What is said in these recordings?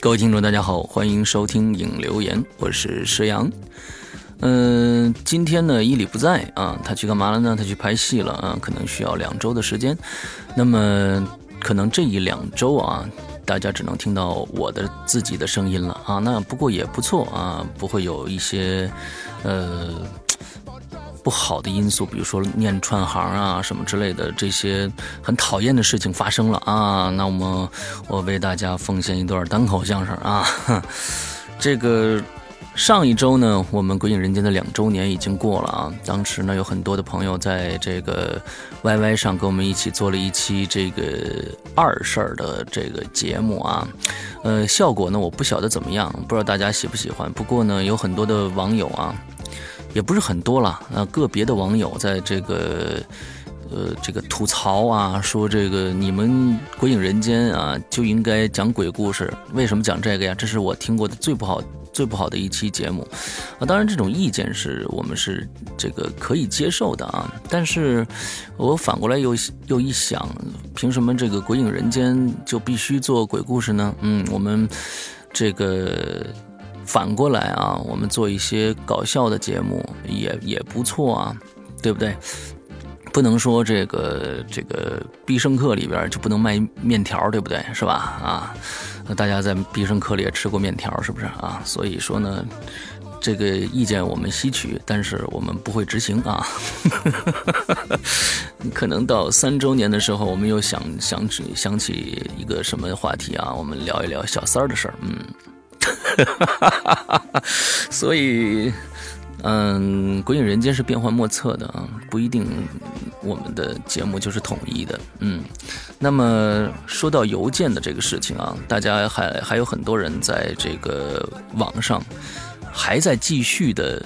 各位听众，大家好，欢迎收听影留言，我是石阳。嗯、今天呢，伊里不在啊，他去干嘛了呢？他去拍戏了啊，可能需要两周的时间。那么，可能这一两周啊，大家只能听到我的自己的声音了啊。那不过也不错啊，不会有一些呃不好的因素，比如说念串行啊什么之类的这些很讨厌的事情发生了啊。那么我为大家奉献一段单口相声啊，这个。上一周呢，我们《鬼影人间》的两周年已经过了啊。当时呢，有很多的朋友在这个 YY 上跟我们一起做了一期这个二事儿的这个节目啊。呃，效果呢，我不晓得怎么样，不知道大家喜不喜欢。不过呢，有很多的网友啊，也不是很多了，呃，个别的网友在这个。呃，这个吐槽啊，说这个你们《鬼影人间》啊就应该讲鬼故事，为什么讲这个呀？这是我听过的最不好、最不好的一期节目啊。当然，这种意见是我们是这个可以接受的啊。但是我反过来又又一想，凭什么这个《鬼影人间》就必须做鬼故事呢？嗯，我们这个反过来啊，我们做一些搞笑的节目也也不错啊，对不对？不能说这个这个必胜客里边就不能卖面条，对不对？是吧？啊，大家在必胜客里也吃过面条，是不是啊？所以说呢，这个意见我们吸取，但是我们不会执行啊。可能到三周年的时候，我们又想想起想起一个什么话题啊？我们聊一聊小三儿的事儿。嗯，哈 所以。嗯，鬼影人间是变幻莫测的啊，不一定我们的节目就是统一的。嗯，那么说到邮件的这个事情啊，大家还还有很多人在这个网上还在继续的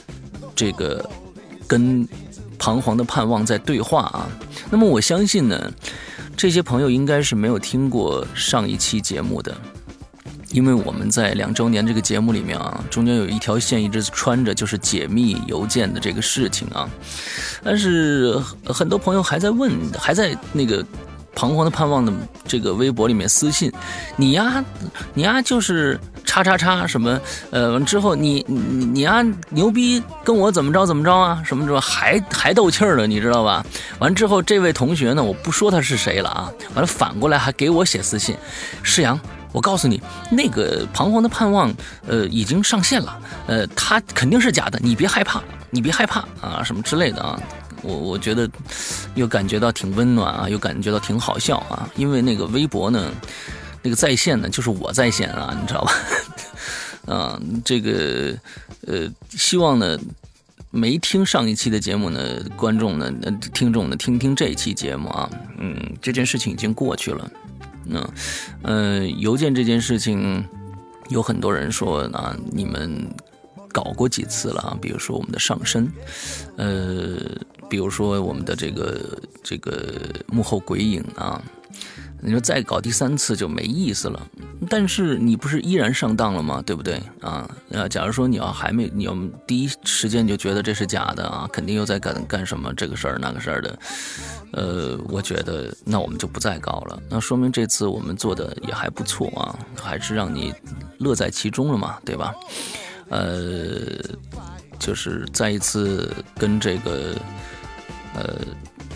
这个跟彷徨的盼望在对话啊。那么我相信呢，这些朋友应该是没有听过上一期节目的。因为我们在两周年这个节目里面啊，中间有一条线一直穿着，就是解密邮件的这个事情啊。但是很多朋友还在问，还在那个彷徨的盼望的这个微博里面私信你呀，你呀就是叉叉叉什么呃，完之后你你你呀牛逼，跟我怎么着怎么着啊？什么什么还还斗气儿呢？你知道吧？完之后这位同学呢，我不说他是谁了啊。完了反过来还给我写私信，世阳。我告诉你，那个彷徨的盼望，呃，已经上线了，呃，它肯定是假的，你别害怕，你别害怕啊，什么之类的啊，我我觉得又感觉到挺温暖啊，又感觉到挺好笑啊，因为那个微博呢，那个在线呢，就是我在线啊，你知道吧？啊，这个呃，希望呢，没听上一期的节目呢，观众呢，听众呢，听听这一期节目啊，嗯，这件事情已经过去了。那，呃，邮件这件事情，有很多人说啊，你们搞过几次了？比如说我们的上身，呃，比如说我们的这个这个幕后鬼影啊。你说再搞第三次就没意思了，但是你不是依然上当了吗？对不对啊？啊，假如说你要还没，你要第一时间就觉得这是假的啊，肯定又在干干什么这个事儿那个事儿的，呃，我觉得那我们就不再搞了。那说明这次我们做的也还不错啊，还是让你乐在其中了嘛，对吧？呃，就是再一次跟这个，呃。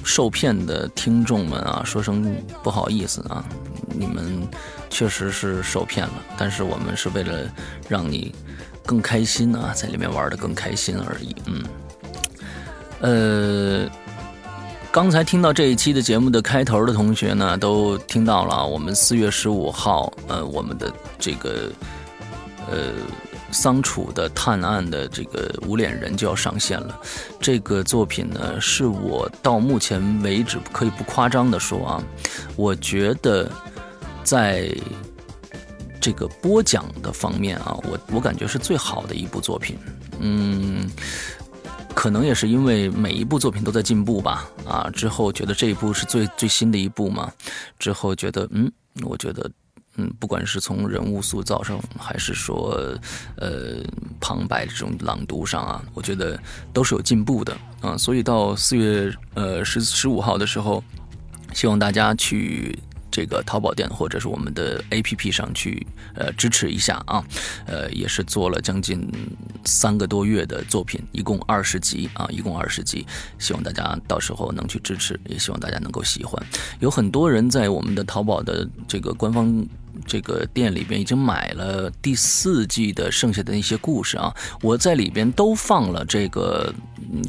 受骗的听众们啊，说声不好意思啊，你们确实是受骗了，但是我们是为了让你更开心啊，在里面玩的更开心而已。嗯，呃，刚才听到这一期的节目的开头的同学呢，都听到了，我们四月十五号，呃，我们的这个，呃。桑楚的探案的这个无脸人就要上线了，这个作品呢，是我到目前为止可以不夸张的说啊，我觉得在这个播讲的方面啊，我我感觉是最好的一部作品。嗯，可能也是因为每一部作品都在进步吧。啊，之后觉得这一部是最最新的一部嘛，之后觉得嗯，我觉得。嗯，不管是从人物塑造上，还是说呃旁白这种朗读上啊，我觉得都是有进步的啊。所以到四月呃十十五号的时候，希望大家去。这个淘宝店或者是我们的 APP 上去，呃，支持一下啊，呃，也是做了将近三个多月的作品，一共二十集啊，一共二十集，希望大家到时候能去支持，也希望大家能够喜欢。有很多人在我们的淘宝的这个官方。这个店里边已经买了第四季的剩下的那些故事啊，我在里边都放了这个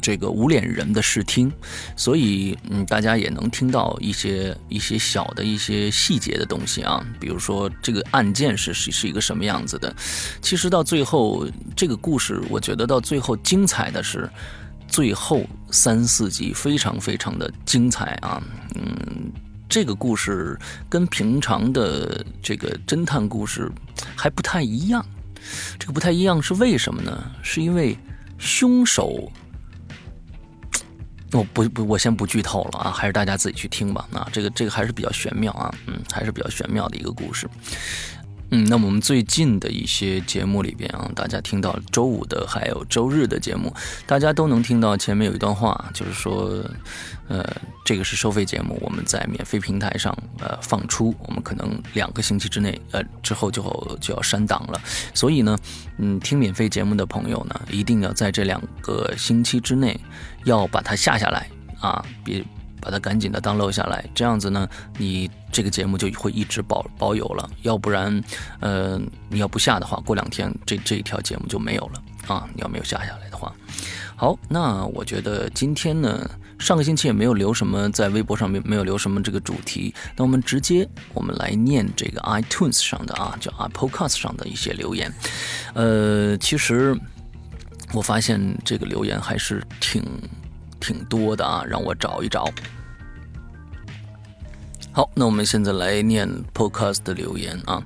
这个无脸人的试听，所以嗯，大家也能听到一些一些小的一些细节的东西啊，比如说这个案件是是是一个什么样子的。其实到最后这个故事，我觉得到最后精彩的是最后三四集非常非常的精彩啊，嗯。这个故事跟平常的这个侦探故事还不太一样，这个不太一样是为什么呢？是因为凶手，我不不，我先不剧透了啊，还是大家自己去听吧。啊，这个这个还是比较玄妙啊，嗯，还是比较玄妙的一个故事。嗯，那么我们最近的一些节目里边啊，大家听到周五的还有周日的节目，大家都能听到前面有一段话，就是说，呃，这个是收费节目，我们在免费平台上呃放出，我们可能两个星期之内呃之后就就要删档了，所以呢，嗯，听免费节目的朋友呢，一定要在这两个星期之内要把它下下来啊，别。把它赶紧的 download 下来，这样子呢，你这个节目就会一直保保有了。要不然，呃，你要不下的话，过两天这这一条节目就没有了啊！你要没有下下来的话，好，那我觉得今天呢，上个星期也没有留什么，在微博上面没有留什么这个主题，那我们直接我们来念这个 iTunes 上的啊，叫 Apple Cast 上的一些留言。呃，其实我发现这个留言还是挺。挺多的啊，让我找一找。好，那我们现在来念 Podcast 的留言啊。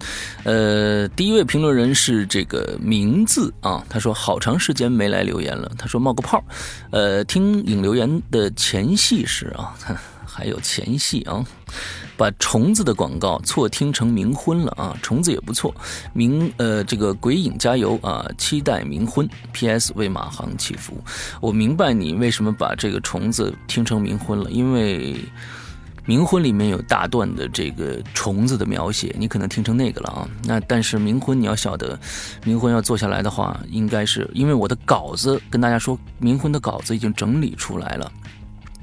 呃，第一位评论人是这个名字啊，他说好长时间没来留言了，他说冒个泡。呃，听影留言的前戏是啊，还有前戏啊。把虫子的广告错听成冥婚了啊！虫子也不错，冥呃这个鬼影加油啊！期待冥婚。P.S. 为马航祈福。我明白你为什么把这个虫子听成冥婚了，因为冥婚里面有大段的这个虫子的描写，你可能听成那个了啊。那但是冥婚你要晓得，冥婚要做下来的话，应该是因为我的稿子跟大家说，冥婚的稿子已经整理出来了，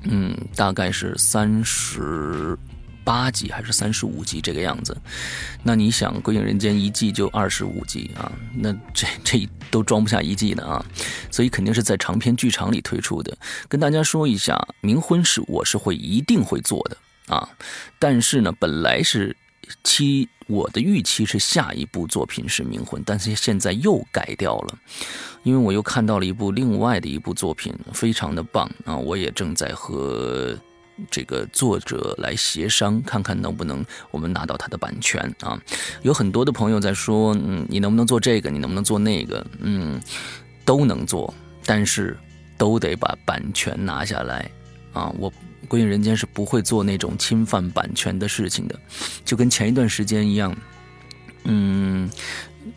嗯，大概是三十。八集还是三十五集这个样子，那你想《鬼影人间》一季就二十五集啊，那这 这都装不下一季的啊，所以肯定是在长篇剧场里推出的。跟大家说一下，冥婚是我是会一定会做的啊，但是呢，本来是期我的预期是下一部作品是冥婚，但是现在又改掉了，因为我又看到了一部另外的一部作品，非常的棒啊，我也正在和。这个作者来协商，看看能不能我们拿到他的版权啊？有很多的朋友在说，嗯，你能不能做这个？你能不能做那个？嗯，都能做，但是都得把版权拿下来啊！我《归隐人间》是不会做那种侵犯版权的事情的，就跟前一段时间一样，嗯。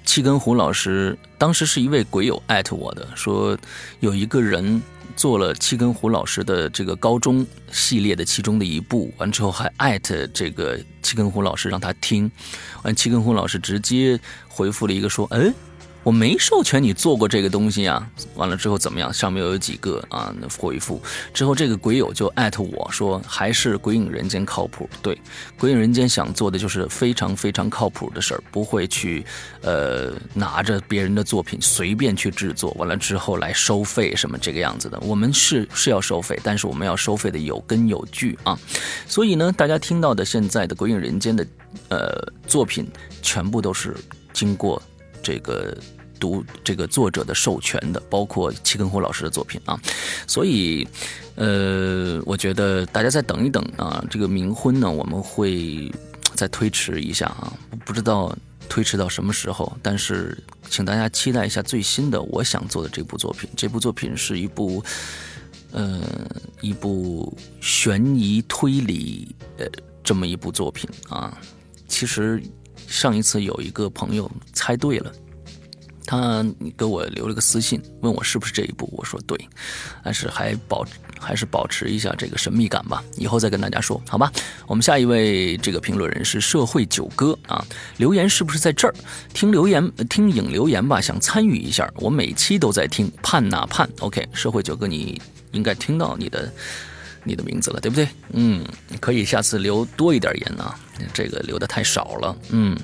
七根胡老师当时是一位鬼友艾特我的，说有一个人做了七根胡老师的这个高中系列的其中的一部，完之后还艾特这个七根胡老师让他听，完七根胡老师直接回复了一个说，哎。我没授权你做过这个东西啊！完了之后怎么样？上面有几个啊回复，之后这个鬼友就艾特我说，还是鬼影人间靠谱。对，鬼影人间想做的就是非常非常靠谱的事儿，不会去呃拿着别人的作品随便去制作，完了之后来收费什么这个样子的。我们是是要收费，但是我们要收费的有根有据啊。所以呢，大家听到的现在的鬼影人间的呃作品，全部都是经过。这个读这个作者的授权的，包括齐根虎老师的作品啊，所以，呃，我觉得大家再等一等啊，这个冥婚呢，我们会再推迟一下啊，不知道推迟到什么时候，但是请大家期待一下最新的我想做的这部作品。这部作品是一部，呃，一部悬疑推理呃这么一部作品啊，其实。上一次有一个朋友猜对了。他给我留了个私信，问我是不是这一部，我说对，但是还保还是保持一下这个神秘感吧，以后再跟大家说，好吧？我们下一位这个评论人是社会九哥啊，留言是不是在这儿？听留言听影留言吧，想参与一下，我每期都在听，盼哪盼？OK，社会九哥，你应该听到你的你的名字了，对不对？嗯，可以下次留多一点言啊，这个留的太少了，嗯。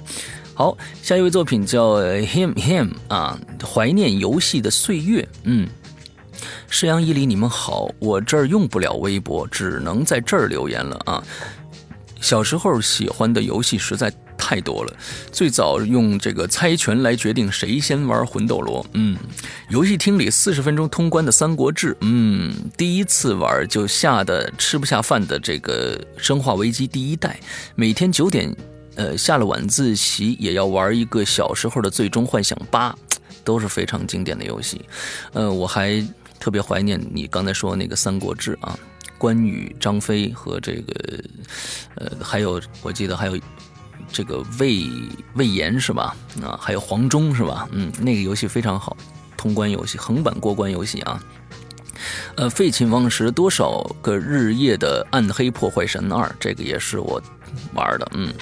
好，下一位作品叫 Him Him 啊，怀念游戏的岁月。嗯，石阳伊里，你们好，我这儿用不了微博，只能在这儿留言了啊。小时候喜欢的游戏实在太多了，最早用这个猜拳来决定谁先玩魂斗罗。嗯，游戏厅里四十分钟通关的三国志。嗯，第一次玩就吓得吃不下饭的这个生化危机第一代，每天九点。呃，下了晚自习也要玩一个小时候的《最终幻想八》，都是非常经典的游戏。呃，我还特别怀念你刚才说那个《三国志》啊，关羽、张飞和这个，呃，还有我记得还有这个魏魏延是吧？啊，还有黄忠是吧？嗯，那个游戏非常好，通关游戏、横版过关游戏啊。呃，废寝忘食多少个日夜的《暗黑破坏神二》，这个也是我。玩的，嗯，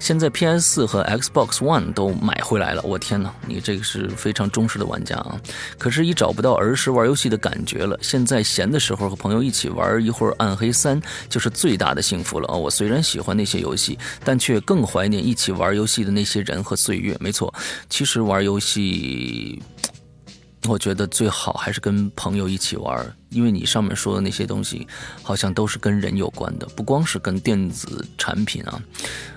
现在 PS 四和 Xbox One 都买回来了。我天哪，你这个是非常忠实的玩家啊！可是，已找不到儿时玩游戏的感觉了。现在闲的时候和朋友一起玩一会儿《暗黑三》，就是最大的幸福了啊！我虽然喜欢那些游戏，但却更怀念一起玩游戏的那些人和岁月。没错，其实玩游戏。我觉得最好还是跟朋友一起玩，因为你上面说的那些东西，好像都是跟人有关的，不光是跟电子产品啊，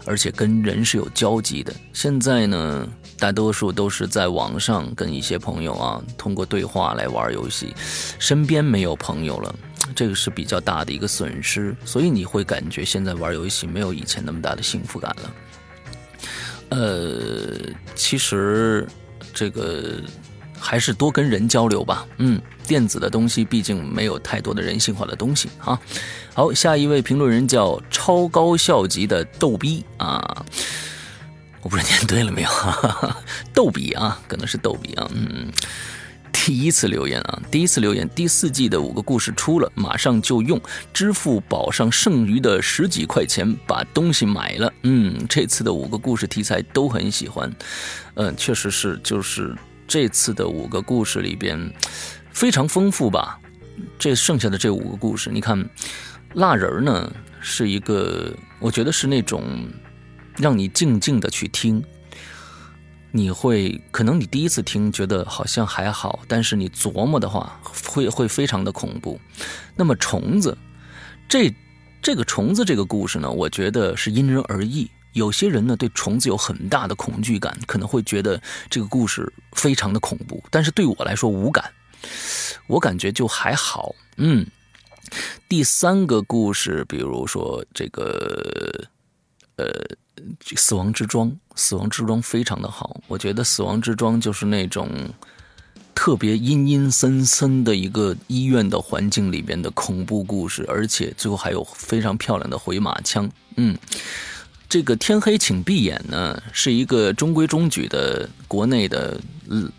而且跟人是有交集的。现在呢，大多数都是在网上跟一些朋友啊，通过对话来玩游戏，身边没有朋友了，这个是比较大的一个损失。所以你会感觉现在玩游戏没有以前那么大的幸福感了。呃，其实这个。还是多跟人交流吧。嗯，电子的东西毕竟没有太多的人性化的东西啊。好，下一位评论人叫超高校级的逗逼啊，我不知道念对了没有？逗比啊，可能是逗比啊。嗯，第一次留言啊，第一次留言，第四季的五个故事出了，马上就用支付宝上剩余的十几块钱把东西买了。嗯，这次的五个故事题材都很喜欢。嗯，确实是，就是。这次的五个故事里边非常丰富吧？这剩下的这五个故事，你看，蜡人呢是一个，我觉得是那种让你静静的去听，你会可能你第一次听觉得好像还好，但是你琢磨的话会会非常的恐怖。那么虫子，这这个虫子这个故事呢，我觉得是因人而异。有些人呢对虫子有很大的恐惧感，可能会觉得这个故事非常的恐怖，但是对我来说无感，我感觉就还好。嗯，第三个故事，比如说这个，呃，死亡之庄，死亡之庄非常的好，我觉得死亡之庄就是那种特别阴阴森森的一个医院的环境里边的恐怖故事，而且最后还有非常漂亮的回马枪。嗯。这个天黑请闭眼呢，是一个中规中矩的国内的嗯，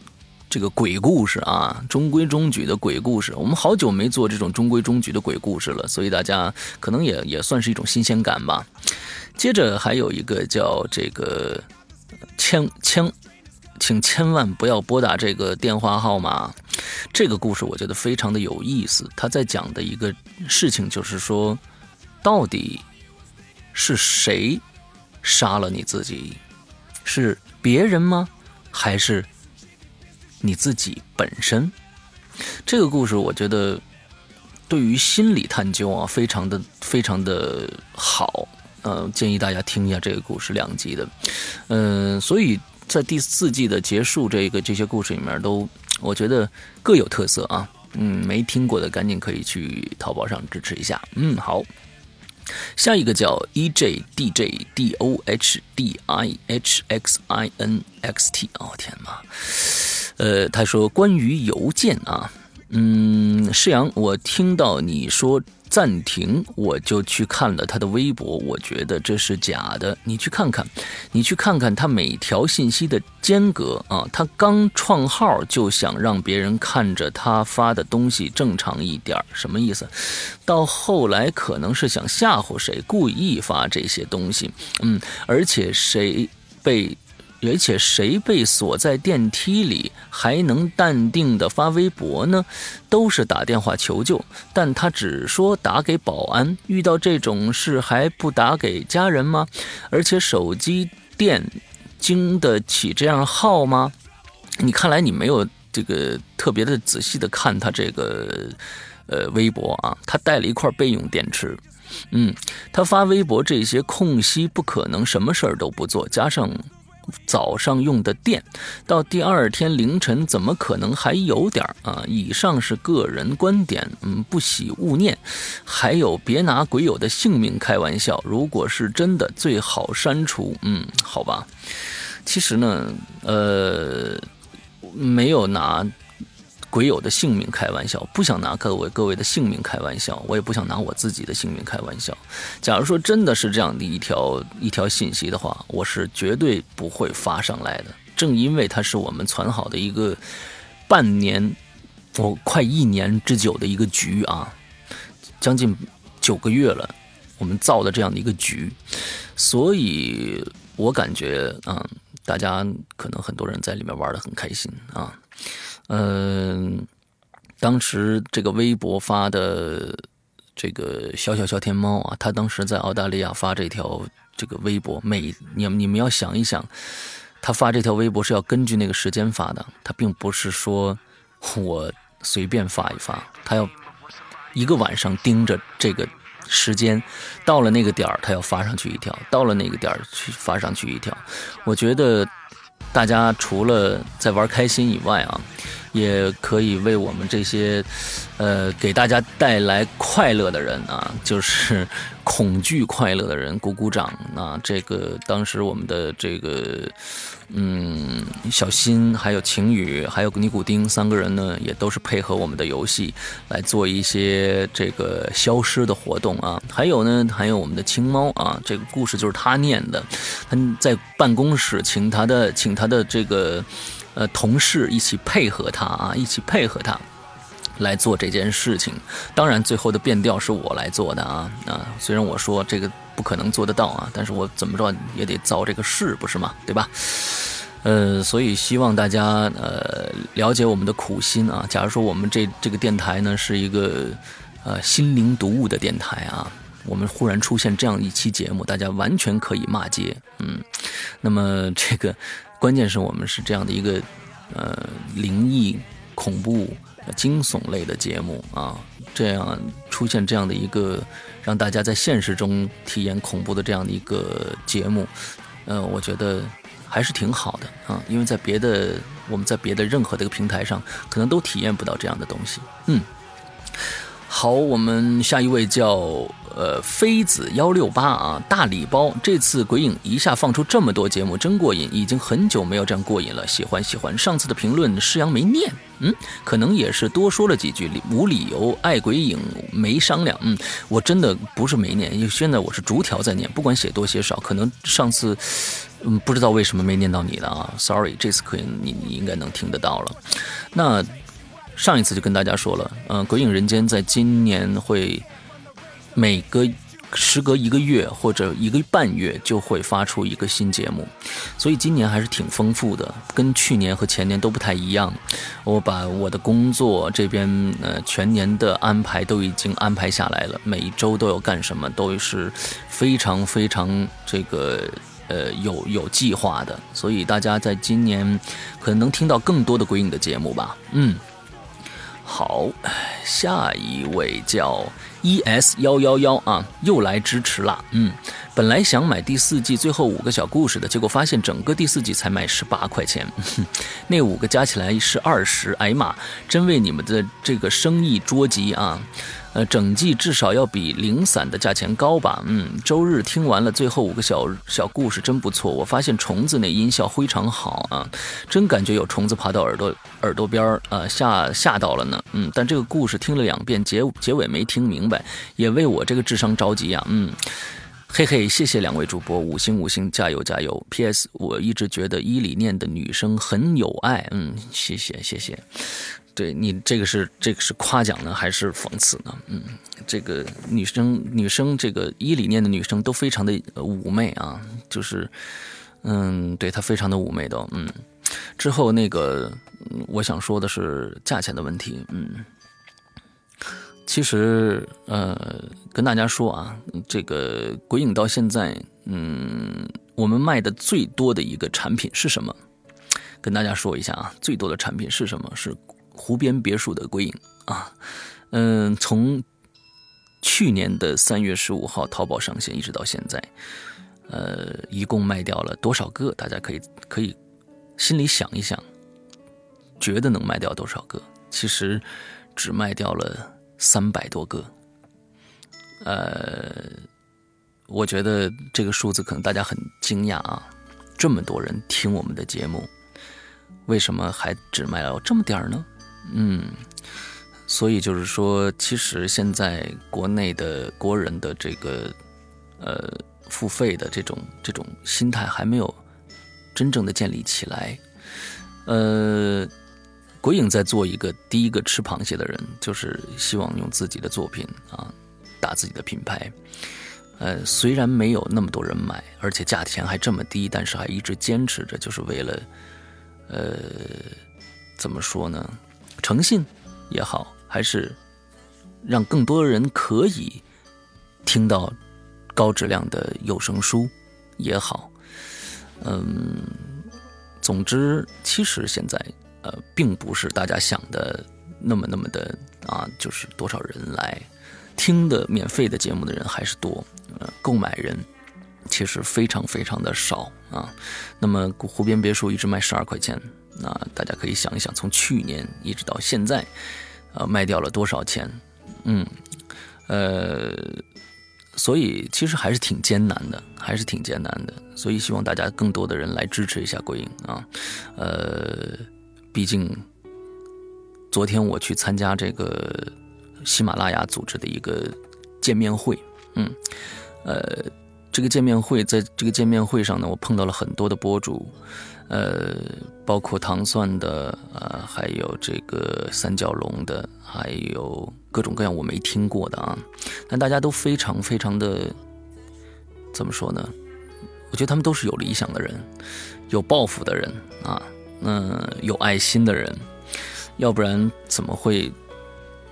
这个鬼故事啊，中规中矩的鬼故事。我们好久没做这种中规中矩的鬼故事了，所以大家可能也也算是一种新鲜感吧。接着还有一个叫这个千千，请千万不要拨打这个电话号码。这个故事我觉得非常的有意思，他在讲的一个事情就是说，到底是谁？杀了你自己，是别人吗？还是你自己本身？这个故事我觉得对于心理探究啊，非常的非常的好。呃，建议大家听一下这个故事两集的。嗯，所以在第四季的结束这个这些故事里面，都我觉得各有特色啊。嗯，没听过的赶紧可以去淘宝上支持一下。嗯，好。下一个叫 E J D J D O H D I H X I N X T，哦天哪！呃，他说关于邮件啊，嗯，世阳，我听到你说暂停，我就去看了他的微博，我觉得这是假的。你去看看，你去看看他每条信息的间隔啊，他刚创号就想让别人看着他发的东西正常一点，什么意思？到后来可能是想吓唬谁，故意发这些东西。嗯，而且谁被？而且谁被锁在电梯里还能淡定的发微博呢？都是打电话求救，但他只说打给保安。遇到这种事还不打给家人吗？而且手机电经得起这样耗吗？你看来你没有这个特别的仔细的看他这个呃微博啊，他带了一块备用电池。嗯，他发微博这些空隙不可能什么事儿都不做，加上。早上用的电，到第二天凌晨怎么可能还有点啊？以上是个人观点，嗯，不喜勿念。还有，别拿鬼友的性命开玩笑，如果是真的，最好删除。嗯，好吧。其实呢，呃，没有拿。鬼友的性命开玩笑，不想拿各位各位的性命开玩笑，我也不想拿我自己的性命开玩笑。假如说真的是这样的一条一条信息的话，我是绝对不会发上来的。正因为它是我们攒好的一个半年，我快一年之久的一个局啊，将近九个月了，我们造的这样的一个局，所以我感觉嗯，大家可能很多人在里面玩的很开心啊。嗯，当时这个微博发的这个小小小天猫啊，他当时在澳大利亚发这条这个微博，每你你们要想一想，他发这条微博是要根据那个时间发的，他并不是说我随便发一发，他要一个晚上盯着这个时间，到了那个点儿他要发上去一条，到了那个点儿去发上去一条，我觉得。大家除了在玩开心以外啊，也可以为我们这些，呃，给大家带来快乐的人啊，就是恐惧快乐的人鼓鼓掌。那这个当时我们的这个。嗯，小新还有晴雨还有尼古丁三个人呢，也都是配合我们的游戏来做一些这个消失的活动啊。还有呢，还有我们的青猫啊，这个故事就是他念的，他在办公室请他的请他的这个呃同事一起配合他啊，一起配合他来做这件事情。当然，最后的变调是我来做的啊啊，虽然我说这个。不可能做得到啊！但是我怎么着也得造这个势，不是吗？对吧？呃，所以希望大家呃了解我们的苦心啊。假如说我们这这个电台呢是一个呃心灵读物的电台啊，我们忽然出现这样一期节目，大家完全可以骂街，嗯。那么这个关键是我们是这样的一个呃灵异、恐怖、惊悚类的节目啊，这样出现这样的一个。让大家在现实中体验恐怖的这样的一个节目，嗯，我觉得还是挺好的啊，因为在别的我们在别的任何的一个平台上，可能都体验不到这样的东西。嗯，好，我们下一位叫。呃，妃子幺六八啊，大礼包！这次鬼影一下放出这么多节目，真过瘾！已经很久没有这样过瘾了，喜欢喜欢。上次的评论诗阳没念，嗯，可能也是多说了几句，无理由爱鬼影没商量。嗯，我真的不是没念，因为现在我是逐条在念，不管写多写少，可能上次嗯不知道为什么没念到你的啊，sorry，这次可以你你应该能听得到了。那上一次就跟大家说了，嗯，鬼影人间在今年会。每隔时隔一个月或者一个半月就会发出一个新节目，所以今年还是挺丰富的，跟去年和前年都不太一样。我把我的工作这边呃全年的安排都已经安排下来了，每一周都有干什么都是非常非常这个呃有有计划的，所以大家在今年可能能听到更多的鬼影的节目吧。嗯，好，下一位叫。E S 幺幺幺啊，又来支持了。嗯，本来想买第四季最后五个小故事的，结果发现整个第四季才卖十八块钱，那五个加起来是二十。哎呀妈，真为你们的这个生意捉急啊！呃，整季至少要比零散的价钱高吧？嗯，周日听完了最后五个小小故事，真不错。我发现虫子那音效非常好啊，真感觉有虫子爬到耳朵耳朵边儿啊，吓吓到了呢。嗯，但这个故事听了两遍，结结尾没听明白，也为我这个智商着急啊。嗯，嘿嘿，谢谢两位主播，五星五星，加油加油。P.S. 我一直觉得伊里念的女生很有爱。嗯，谢谢谢谢。对你这个是这个是夸奖呢还是讽刺呢？嗯，这个女生女生这个一理念的女生都非常的妩媚啊，就是嗯，对她非常的妩媚的。嗯，之后那个我想说的是价钱的问题。嗯，其实呃跟大家说啊，这个鬼影到现在，嗯，我们卖的最多的一个产品是什么？跟大家说一下啊，最多的产品是什么？是。湖边别墅的归影啊，嗯，从去年的三月十五号淘宝上线一直到现在，呃，一共卖掉了多少个？大家可以可以心里想一想，觉得能卖掉多少个？其实只卖掉了三百多个。呃，我觉得这个数字可能大家很惊讶啊，这么多人听我们的节目，为什么还只卖了这么点儿呢？嗯，所以就是说，其实现在国内的国人的这个呃付费的这种这种心态还没有真正的建立起来。呃，鬼影在做一个第一个吃螃蟹的人，就是希望用自己的作品啊打自己的品牌。呃，虽然没有那么多人买，而且价钱还这么低，但是还一直坚持着，就是为了呃怎么说呢？诚信也好，还是让更多人可以听到高质量的有声书也好，嗯，总之，其实现在呃，并不是大家想的那么那么的啊，就是多少人来听的免费的节目的人还是多，呃，购买人其实非常非常的少啊。那么湖边别墅一直卖十二块钱。那大家可以想一想，从去年一直到现在，呃，卖掉了多少钱？嗯，呃，所以其实还是挺艰难的，还是挺艰难的。所以希望大家更多的人来支持一下鬼影啊。呃，毕竟昨天我去参加这个喜马拉雅组织的一个见面会，嗯，呃，这个见面会在这个见面会上呢，我碰到了很多的博主。呃，包括糖蒜的，呃，还有这个三角龙的，还有各种各样我没听过的啊。但大家都非常非常的，怎么说呢？我觉得他们都是有理想的人，有抱负的人啊，嗯，有爱心的人。要不然怎么会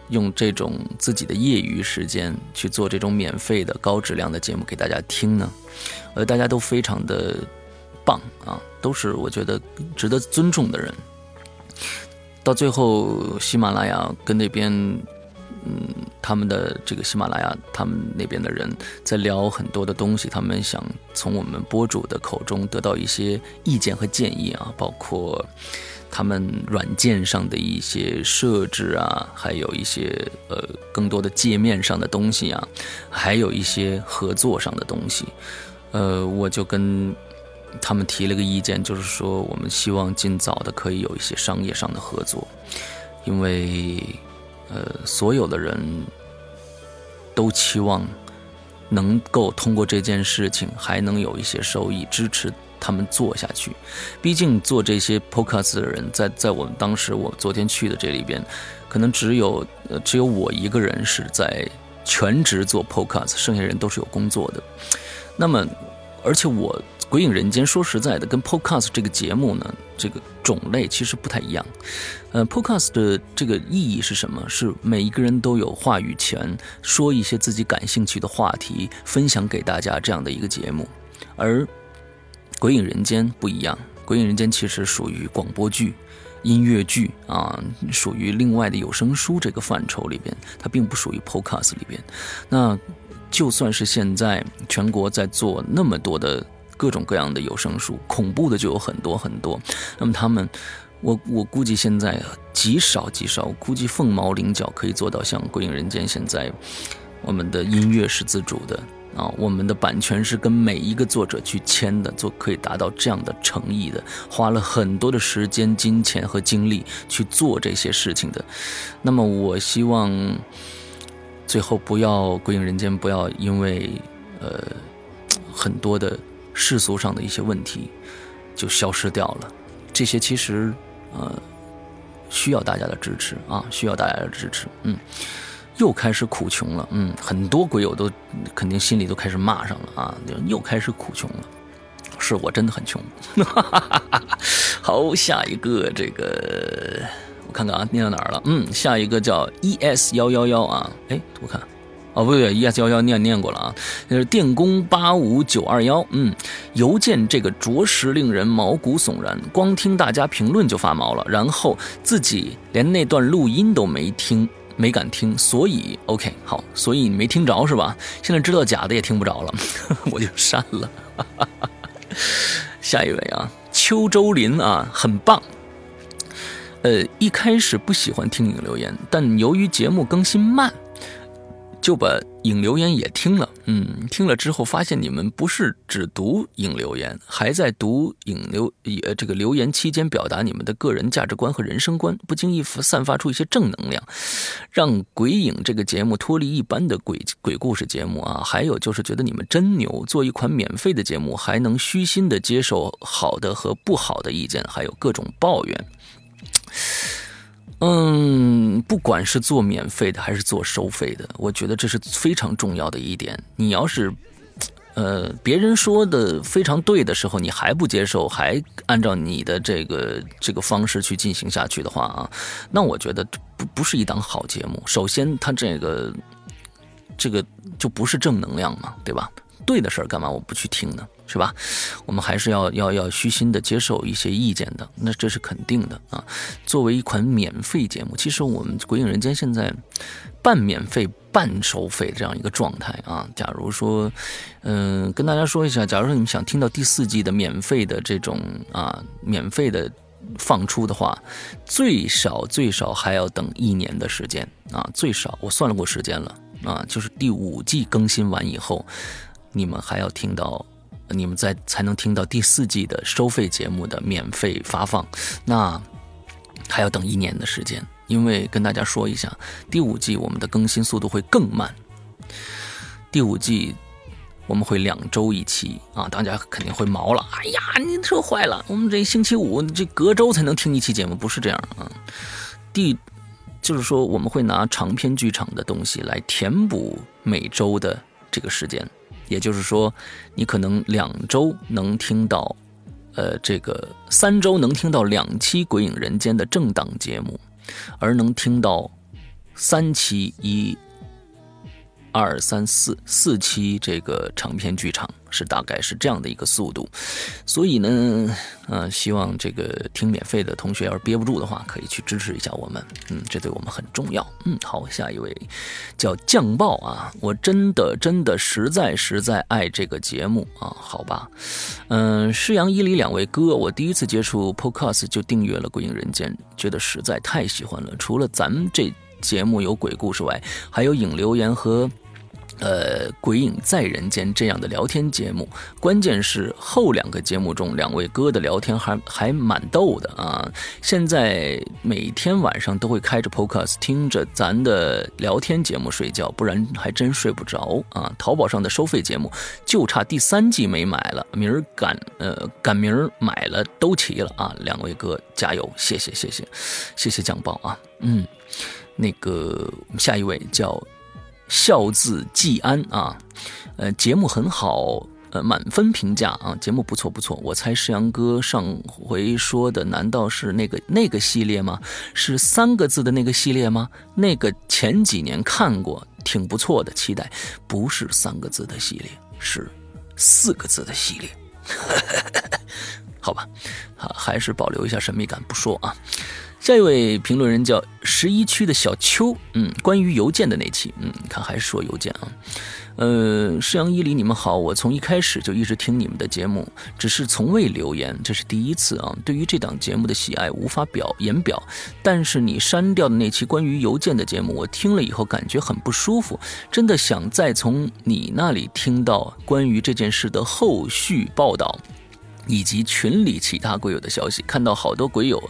用这种自己的业余时间去做这种免费的高质量的节目给大家听呢？呃，大家都非常的。棒啊，都是我觉得值得尊重的人。到最后，喜马拉雅跟那边，嗯，他们的这个喜马拉雅，他们那边的人在聊很多的东西，他们想从我们播主的口中得到一些意见和建议啊，包括他们软件上的一些设置啊，还有一些呃更多的界面上的东西啊，还有一些合作上的东西，呃，我就跟。他们提了个意见，就是说我们希望尽早的可以有一些商业上的合作，因为，呃，所有的人都期望能够通过这件事情还能有一些收益，支持他们做下去。毕竟做这些 podcast 的人，在在我们当时我昨天去的这里边，可能只有呃只有我一个人是在全职做 podcast，剩下人都是有工作的。那么，而且我。鬼影人间，说实在的，跟 Podcast 这个节目呢，这个种类其实不太一样。呃，Podcast 的这个意义是什么？是每一个人都有话语权，说一些自己感兴趣的话题，分享给大家这样的一个节目。而鬼影人间不一样，鬼影人间其实属于广播剧、音乐剧啊，属于另外的有声书这个范畴里边，它并不属于 Podcast 里边。那就算是现在全国在做那么多的各种各样的有声书，恐怖的就有很多很多。那么他们，我我估计现在极少极少，估计凤毛麟角可以做到像《鬼影人间》现在我们的音乐是自主的。啊，我们的版权是跟每一个作者去签的，做可以达到这样的诚意的，花了很多的时间、金钱和精力去做这些事情的。那么，我希望最后不要《归隐人间》，不要因为呃 很多的世俗上的一些问题就消失掉了。这些其实呃需要大家的支持啊，需要大家的支持。嗯。又开始苦穷了，嗯，很多鬼友都肯定心里都开始骂上了啊，又开始苦穷了。是我真的很穷。好，下一个这个我看看啊，念到哪儿了？嗯，下一个叫 E S 幺幺幺啊，哎，我看，哦不对，E S 幺幺念念过了啊，那是电工八五九二幺，嗯，邮件这个着实令人毛骨悚然，光听大家评论就发毛了，然后自己连那段录音都没听。没敢听，所以 OK 好，所以你没听着是吧？现在知道假的也听不着了，我就删了。下一位啊，邱周林啊，很棒。呃，一开始不喜欢听你的留言，但由于节目更新慢。就把影留言也听了，嗯，听了之后发现你们不是只读影留言，还在读影留也这个留言期间表达你们的个人价值观和人生观，不经意散发出一些正能量，让鬼影这个节目脱离一般的鬼鬼故事节目啊。还有就是觉得你们真牛，做一款免费的节目还能虚心的接受好的和不好的意见，还有各种抱怨。嗯，不管是做免费的还是做收费的，我觉得这是非常重要的一点。你要是，呃，别人说的非常对的时候，你还不接受，还按照你的这个这个方式去进行下去的话啊，那我觉得不不是一档好节目。首先，它这个这个就不是正能量嘛，对吧？对的事儿干嘛我不去听呢？是吧？我们还是要要要虚心的接受一些意见的，那这是肯定的啊。作为一款免费节目，其实我们《鬼影人间》现在半免费半收费这样一个状态啊。假如说，嗯，跟大家说一下，假如说你们想听到第四季的免费的这种啊免费的放出的话，最少最少还要等一年的时间啊，最少我算了过时间了啊，就是第五季更新完以后，你们还要听到。你们在才能听到第四季的收费节目的免费发放，那还要等一年的时间。因为跟大家说一下，第五季我们的更新速度会更慢。第五季我们会两周一期啊，大家肯定会毛了。哎呀，你这坏了，我们这星期五这隔周才能听一期节目，不是这样啊。第就是说，我们会拿长篇剧场的东西来填补每周的这个时间。也就是说，你可能两周能听到，呃，这个三周能听到两期《鬼影人间》的正档节目，而能听到三期一。二三四四期这个长篇剧场是大概是这样的一个速度，所以呢，呃，希望这个听免费的同学要是憋不住的话，可以去支持一下我们，嗯，这对我们很重要。嗯，好，下一位叫酱爆啊，我真的真的实在实在爱这个节目啊，好吧，嗯，施阳伊里两位哥，我第一次接触 Podcast 就订阅了《鬼影人间》，觉得实在太喜欢了。除了咱们这节目有鬼故事外，还有影留言和。呃，鬼影在人间这样的聊天节目，关键是后两个节目中两位哥的聊天还还蛮逗的啊！现在每天晚上都会开着 Podcast 听着咱的聊天节目睡觉，不然还真睡不着啊！淘宝上的收费节目就差第三季没买了，明儿赶呃赶明儿买了都齐了啊！两位哥加油，谢谢谢谢谢谢讲报啊！嗯，那个下一位叫。孝字季安啊，呃，节目很好，呃，满分评价啊，节目不错不错。我猜世阳哥上回说的难道是那个那个系列吗？是三个字的那个系列吗？那个前几年看过，挺不错的，期待。不是三个字的系列，是四个字的系列。好吧，还还是保留一下神秘感不说啊。下一位评论人叫十一区的小邱，嗯，关于邮件的那期，嗯，看还是说邮件啊，呃，世阳伊里，你们好，我从一开始就一直听你们的节目，只是从未留言，这是第一次啊。对于这档节目的喜爱无法表言表，但是你删掉的那期关于邮件的节目，我听了以后感觉很不舒服，真的想再从你那里听到关于这件事的后续报道。以及群里其他鬼友的消息，看到好多鬼友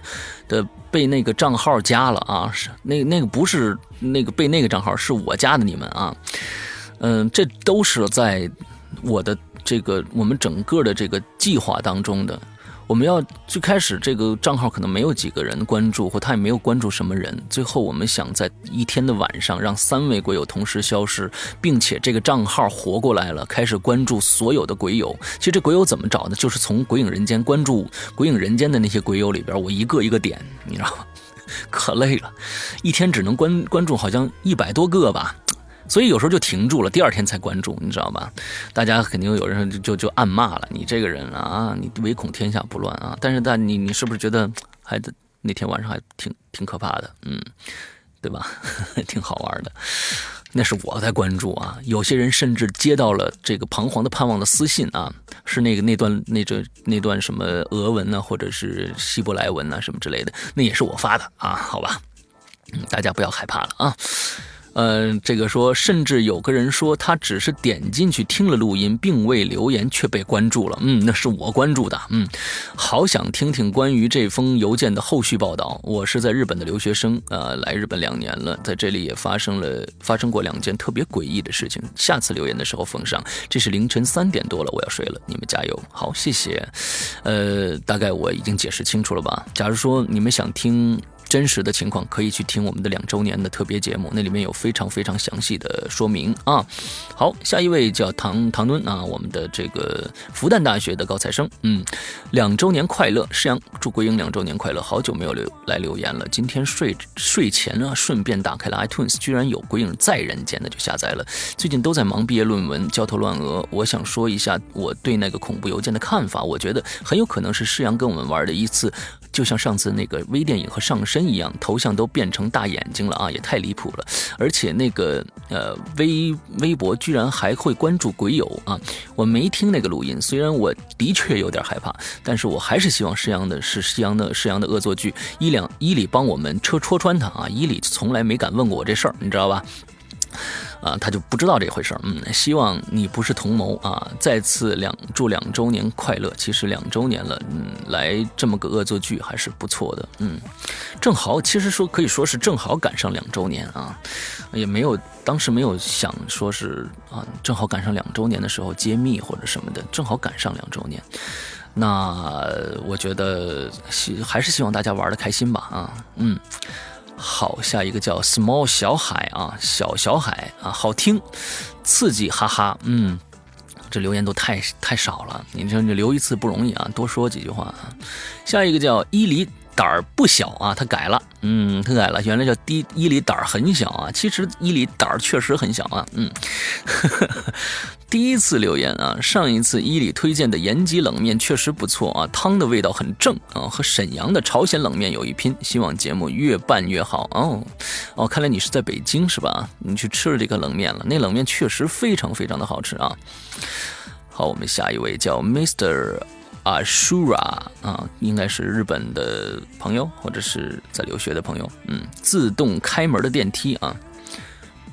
的被那个账号加了啊，是那那个不是那个被那个账号是我加的你们啊，嗯，这都是在我的这个我们整个的这个计划当中的。我们要最开始这个账号可能没有几个人关注，或他也没有关注什么人。最后我们想在一天的晚上让三位鬼友同时消失，并且这个账号活过来了，开始关注所有的鬼友。其实这鬼友怎么找的？就是从《鬼影人间》关注《鬼影人间》的那些鬼友里边，我一个一个点，你知道吗？可累了，一天只能关关注好像一百多个吧。所以有时候就停住了，第二天才关注，你知道吧？大家肯定有人就就就暗骂了你这个人啊，你唯恐天下不乱啊！但是但你你是不是觉得还那天晚上还挺挺可怕的？嗯，对吧？挺好玩的。那是我在关注啊，有些人甚至接到了这个彷徨的盼望的私信啊，是那个那段那这那段什么俄文呢，或者是希伯来文啊什么之类的，那也是我发的啊，好吧？大家不要害怕了啊。嗯，这个说，甚至有个人说他只是点进去听了录音，并未留言，却被关注了。嗯，那是我关注的。嗯，好想听听关于这封邮件的后续报道。我是在日本的留学生，呃，来日本两年了，在这里也发生了发生过两件特别诡异的事情。下次留言的时候奉上。这是凌晨三点多了，我要睡了，你们加油。好，谢谢。呃，大概我已经解释清楚了吧？假如说你们想听。真实的情况可以去听我们的两周年的特别节目，那里面有非常非常详细的说明啊。好，下一位叫唐唐敦啊，我们的这个复旦大学的高材生，嗯，两周年快乐，诗阳祝桂英两周年快乐。好久没有留来留言了，今天睡睡前啊，顺便打开了 iTunes，居然有桂英在人间的就下载了。最近都在忙毕业论文，焦头烂额。我想说一下我对那个恐怖邮件的看法，我觉得很有可能是诗阳跟我们玩的一次。就像上次那个微电影和上身一样，头像都变成大眼睛了啊，也太离谱了！而且那个呃微微博居然还会关注鬼友啊！我没听那个录音，虽然我的确有点害怕，但是我还是希望施阳的是施阳的施阳的恶作剧，伊两伊里帮我们戳戳穿他啊！伊里从来没敢问过我这事儿，你知道吧？啊，他就不知道这回事儿。嗯，希望你不是同谋啊！再次两祝两周年快乐。其实两周年了，嗯，来这么个恶作剧还是不错的。嗯，正好，其实说可以说是正好赶上两周年啊，也没有当时没有想说是啊，正好赶上两周年的时候揭秘或者什么的，正好赶上两周年。那我觉得希还是希望大家玩的开心吧。啊，嗯。好，下一个叫 Small 小海啊，小小海啊，好听，刺激，哈哈，嗯，这留言都太太少了，你说你留一次不容易啊，多说几句话啊。下一个叫伊犁。胆儿不小啊，他改了，嗯，他改了，原来叫低伊里胆儿很小啊，其实伊里胆儿确实很小啊，嗯，第一次留言啊，上一次伊里推荐的延吉冷面确实不错啊，汤的味道很正啊，和沈阳的朝鲜冷面有一拼，希望节目越办越好哦，哦，看来你是在北京是吧？你去吃了这个冷面了，那冷面确实非常非常的好吃啊。好，我们下一位叫 Mr。啊，Shura 啊，应该是日本的朋友，或者是在留学的朋友。嗯，自动开门的电梯啊。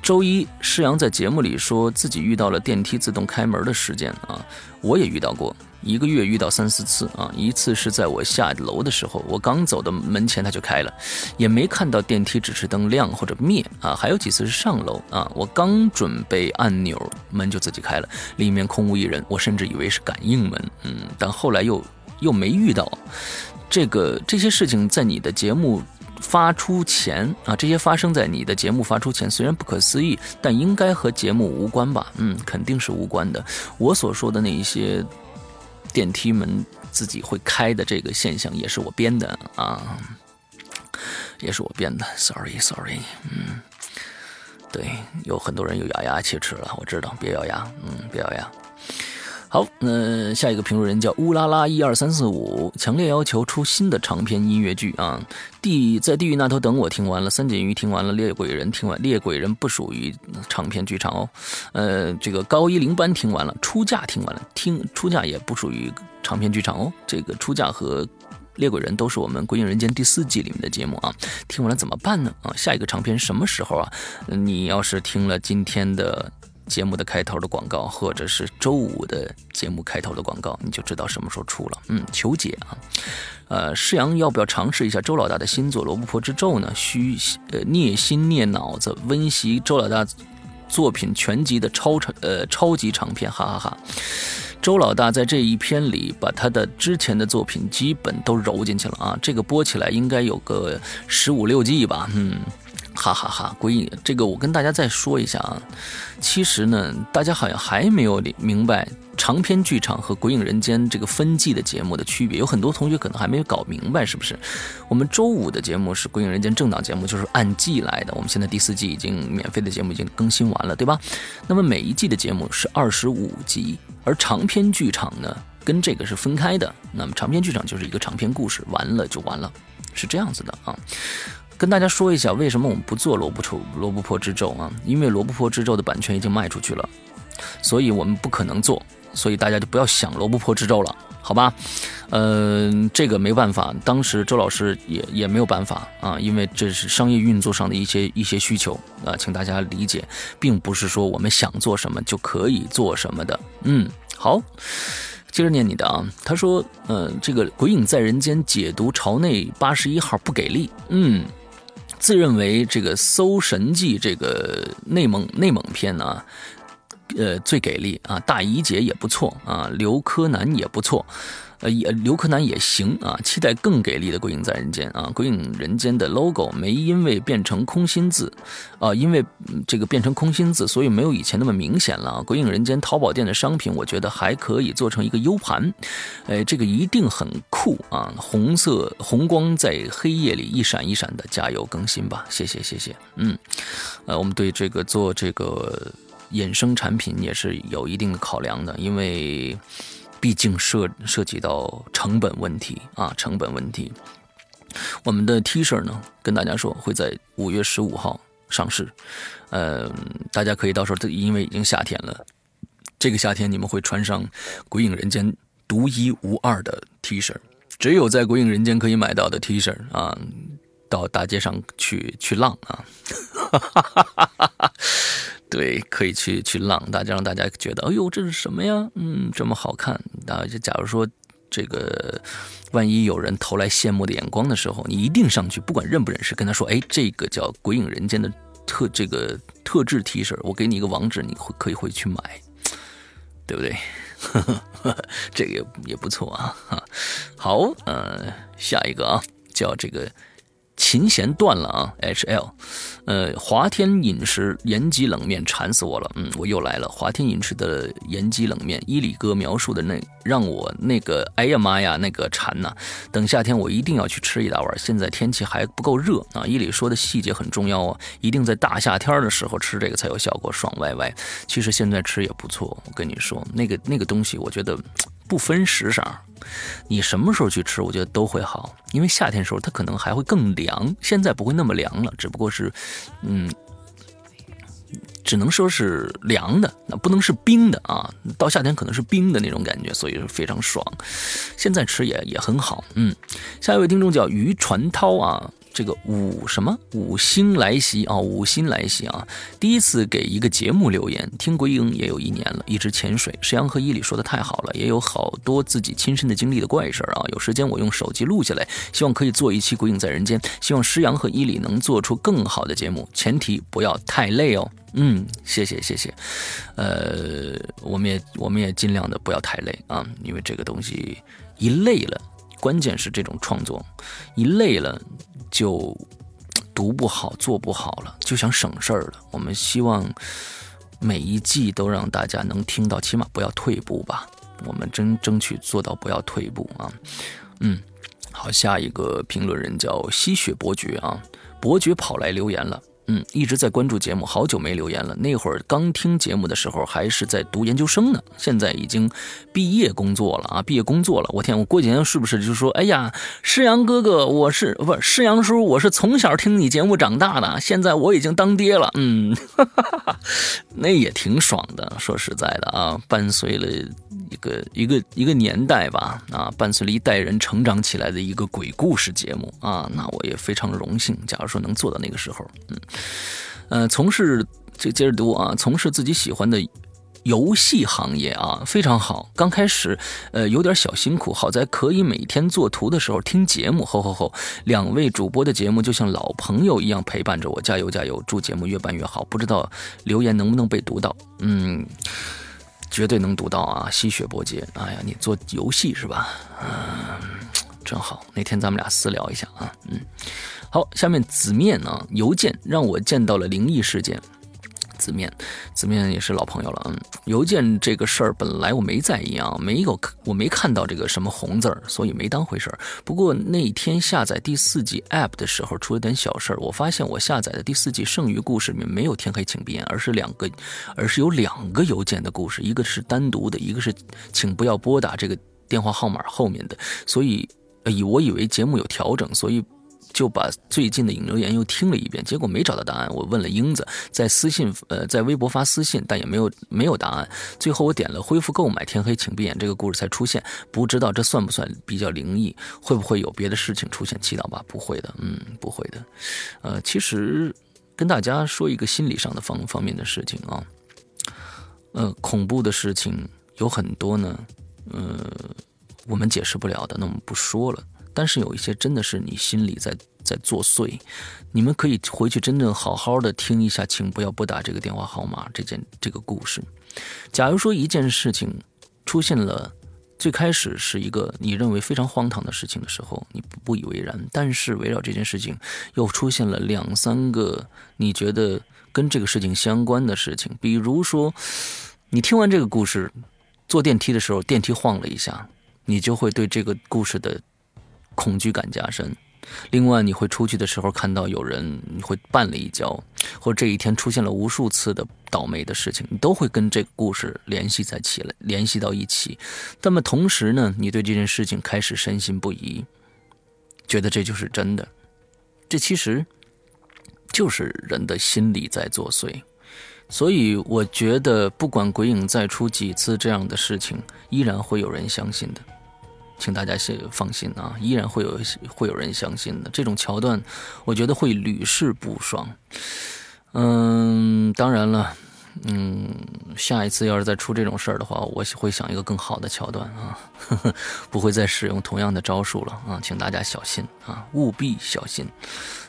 周一，施阳在节目里说自己遇到了电梯自动开门的事件啊，我也遇到过。一个月遇到三四次啊，一次是在我下楼的时候，我刚走到门前，它就开了，也没看到电梯指示灯亮或者灭啊。还有几次是上楼啊，我刚准备按钮，门就自己开了，里面空无一人，我甚至以为是感应门，嗯，但后来又又没遇到。这个这些事情在你的节目发出前啊，这些发生在你的节目发出前，虽然不可思议，但应该和节目无关吧？嗯，肯定是无关的。我所说的那一些。电梯门自己会开的这个现象也是我编的啊，也是我编的。Sorry，Sorry，嗯，对，有很多人又咬牙切齿了，我知道，别咬牙，嗯，别咬牙。好，那下一个评论人叫乌拉拉一二三四五，强烈要求出新的长篇音乐剧啊！地在地狱那头等我听完了，三锦鱼听完了，猎鬼人听完，猎鬼人不属于长篇剧场哦。呃，这个高一零班听完了，出嫁听完了，听出嫁也不属于长篇剧场哦。这个出嫁和猎鬼人都是我们《鬼影人间》第四季里面的节目啊。听完了怎么办呢？啊，下一个长篇什么时候啊？你要是听了今天的。节目的开头的广告，或者是周五的节目开头的广告，你就知道什么时候出了。嗯，求解啊，呃，施阳要不要尝试一下周老大的新作《罗布泊之咒》呢？需呃，虐心虐脑子，温习周老大作品全集的超长呃超级长篇，哈哈哈。周老大在这一篇里把他的之前的作品基本都揉进去了啊，这个播起来应该有个十五六季吧，嗯。哈哈哈，鬼影这个我跟大家再说一下啊，其实呢，大家好像还没有明白长篇剧场和鬼影人间这个分季的节目的区别，有很多同学可能还没有搞明白，是不是？我们周五的节目是鬼影人间正档节目，就是按季来的。我们现在第四季已经免费的节目已经更新完了，对吧？那么每一季的节目是二十五集，而长篇剧场呢，跟这个是分开的。那么长篇剧场就是一个长篇故事，完了就完了，是这样子的啊。跟大家说一下，为什么我们不做罗布出罗布泊之咒啊？因为罗布泊之咒的版权已经卖出去了，所以我们不可能做，所以大家就不要想罗布泊之咒了，好吧？嗯，这个没办法，当时周老师也也没有办法啊，因为这是商业运作上的一些一些需求啊，请大家理解，并不是说我们想做什么就可以做什么的。嗯，好，接着念你的啊，他说，嗯，这个鬼影在人间解读朝内八十一号不给力，嗯。自认为这个《搜神记》这个内蒙内蒙片呢，呃，最给力啊，大怡姐也不错啊，刘柯南也不错。呃，也刘柯南也行啊，期待更给力的《鬼影在人间》啊，《鬼影人间》的 logo 没因为变成空心字，啊，因为这个变成空心字，所以没有以前那么明显了。《鬼影人间》淘宝店的商品，我觉得还可以做成一个 U 盘，哎，这个一定很酷啊！红色红光在黑夜里一闪一闪的，加油更新吧，谢谢谢谢，嗯，呃，我们对这个做这个衍生产品也是有一定的考量的，因为。毕竟涉涉及到成本问题啊，成本问题。我们的 T 恤呢，跟大家说会在五月十五号上市，呃，大家可以到时候，因为已经夏天了，这个夏天你们会穿上《鬼影人间》独一无二的 T 恤，只有在《鬼影人间》可以买到的 T 恤啊，到大街上去去浪啊。对，可以去去浪，大家让大家觉得，哎呦，这是什么呀？嗯，这么好看。啊，就假如说这个，万一有人投来羡慕的眼光的时候，你一定上去，不管认不认识，跟他说，哎，这个叫《鬼影人间》的特这个特制 T 恤，我给你一个网址，你会可以回去买，对不对？这个也也不错啊。好，呃，下一个啊，叫这个。琴弦断了啊！H L，呃，华天饮食延吉冷面馋死我了。嗯，我又来了。华天饮食的延吉冷面，伊里哥描述的那让我那个，哎呀妈呀，那个馋呐！等夏天我一定要去吃一大碗。现在天气还不够热啊。伊里说的细节很重要啊，一定在大夏天的时候吃这个才有效果，爽歪歪。其实现在吃也不错，我跟你说，那个那个东西，我觉得。不分时尚，你什么时候去吃，我觉得都会好。因为夏天时候它可能还会更凉，现在不会那么凉了，只不过是，嗯，只能说是凉的，那不能是冰的啊。到夏天可能是冰的那种感觉，所以非常爽。现在吃也也很好。嗯，下一位听众叫于传涛啊。这个五什么五星来袭啊，五星来袭啊！第一次给一个节目留言，听鬼影也有一年了，一直潜水。石阳和伊里说的太好了，也有好多自己亲身的经历的怪事啊。有时间我用手机录下来，希望可以做一期《鬼影在人间》，希望石阳和伊里能做出更好的节目，前提不要太累哦。嗯，谢谢谢谢，呃，我们也我们也尽量的不要太累啊，因为这个东西一累了，关键是这种创作一累了。就读不好，做不好了，就想省事儿了。我们希望每一季都让大家能听到，起码不要退步吧。我们争争取做到不要退步啊。嗯，好，下一个评论人叫吸血伯爵啊，伯爵跑来留言了，嗯，一直在关注节目，好久没留言了。那会儿刚听节目的时候，还是在读研究生呢，现在已经毕业工作了啊，毕业工作了。我天，我过几天是不是就说，哎呀，施阳哥哥，我是不是施阳叔？我是从小听你节目长大的，现在我已经当爹了，嗯，那也挺爽的。说实在的啊，伴随了一个一个一个年代吧，啊，伴随了一代人成长起来的一个鬼故事节目啊，那我也非常荣幸。假如说能做到那个时候，嗯。呃，从事这接着读啊，从事自己喜欢的游戏行业啊，非常好。刚开始呃有点小辛苦，好在可以每天做图的时候听节目。吼吼吼！两位主播的节目就像老朋友一样陪伴着我，加油加油！祝节目越办越好。不知道留言能不能被读到？嗯，绝对能读到啊！吸血伯杰，哎呀，你做游戏是吧？嗯，正好。那天咱们俩私聊一下啊？嗯。好，下面子面呢？邮件让我见到了灵异事件。子面，子面也是老朋友了。嗯，邮件这个事儿本来我没在意啊，没有我没看到这个什么红字儿，所以没当回事儿。不过那天下载第四季 App 的时候出了点小事儿，我发现我下载的第四季剩余故事里面没有天黑请闭眼，而是两个，而是有两个邮件的故事，一个是单独的，一个是请不要拨打这个电话号码后面的。所以以我以为节目有调整，所以。就把最近的引流言又听了一遍，结果没找到答案。我问了英子，在私信，呃，在微博发私信，但也没有没有答案。最后我点了恢复购买，天黑请闭眼这个故事才出现。不知道这算不算比较灵异？会不会有别的事情出现？祈祷吧，不会的，嗯，不会的。呃，其实跟大家说一个心理上的方方面的事情啊，呃，恐怖的事情有很多呢，呃，我们解释不了的，那我们不说了。但是有一些真的是你心里在在作祟，你们可以回去真正好好的听一下，请不要拨打这个电话号码。这件这个故事，假如说一件事情出现了，最开始是一个你认为非常荒唐的事情的时候，你不不以为然。但是围绕这件事情又出现了两三个你觉得跟这个事情相关的事情，比如说你听完这个故事，坐电梯的时候电梯晃了一下，你就会对这个故事的。恐惧感加深，另外你会出去的时候看到有人，你会绊了一跤，或者这一天出现了无数次的倒霉的事情，你都会跟这个故事联系在起来，联系到一起。那么同时呢，你对这件事情开始深信不疑，觉得这就是真的。这其实就是人的心理在作祟。所以我觉得，不管鬼影再出几次这样的事情，依然会有人相信的。请大家先放心啊，依然会有会有人相信的。这种桥段，我觉得会屡试不爽。嗯，当然了，嗯，下一次要是再出这种事儿的话，我会想一个更好的桥段啊呵呵，不会再使用同样的招数了啊，请大家小心啊，务必小心。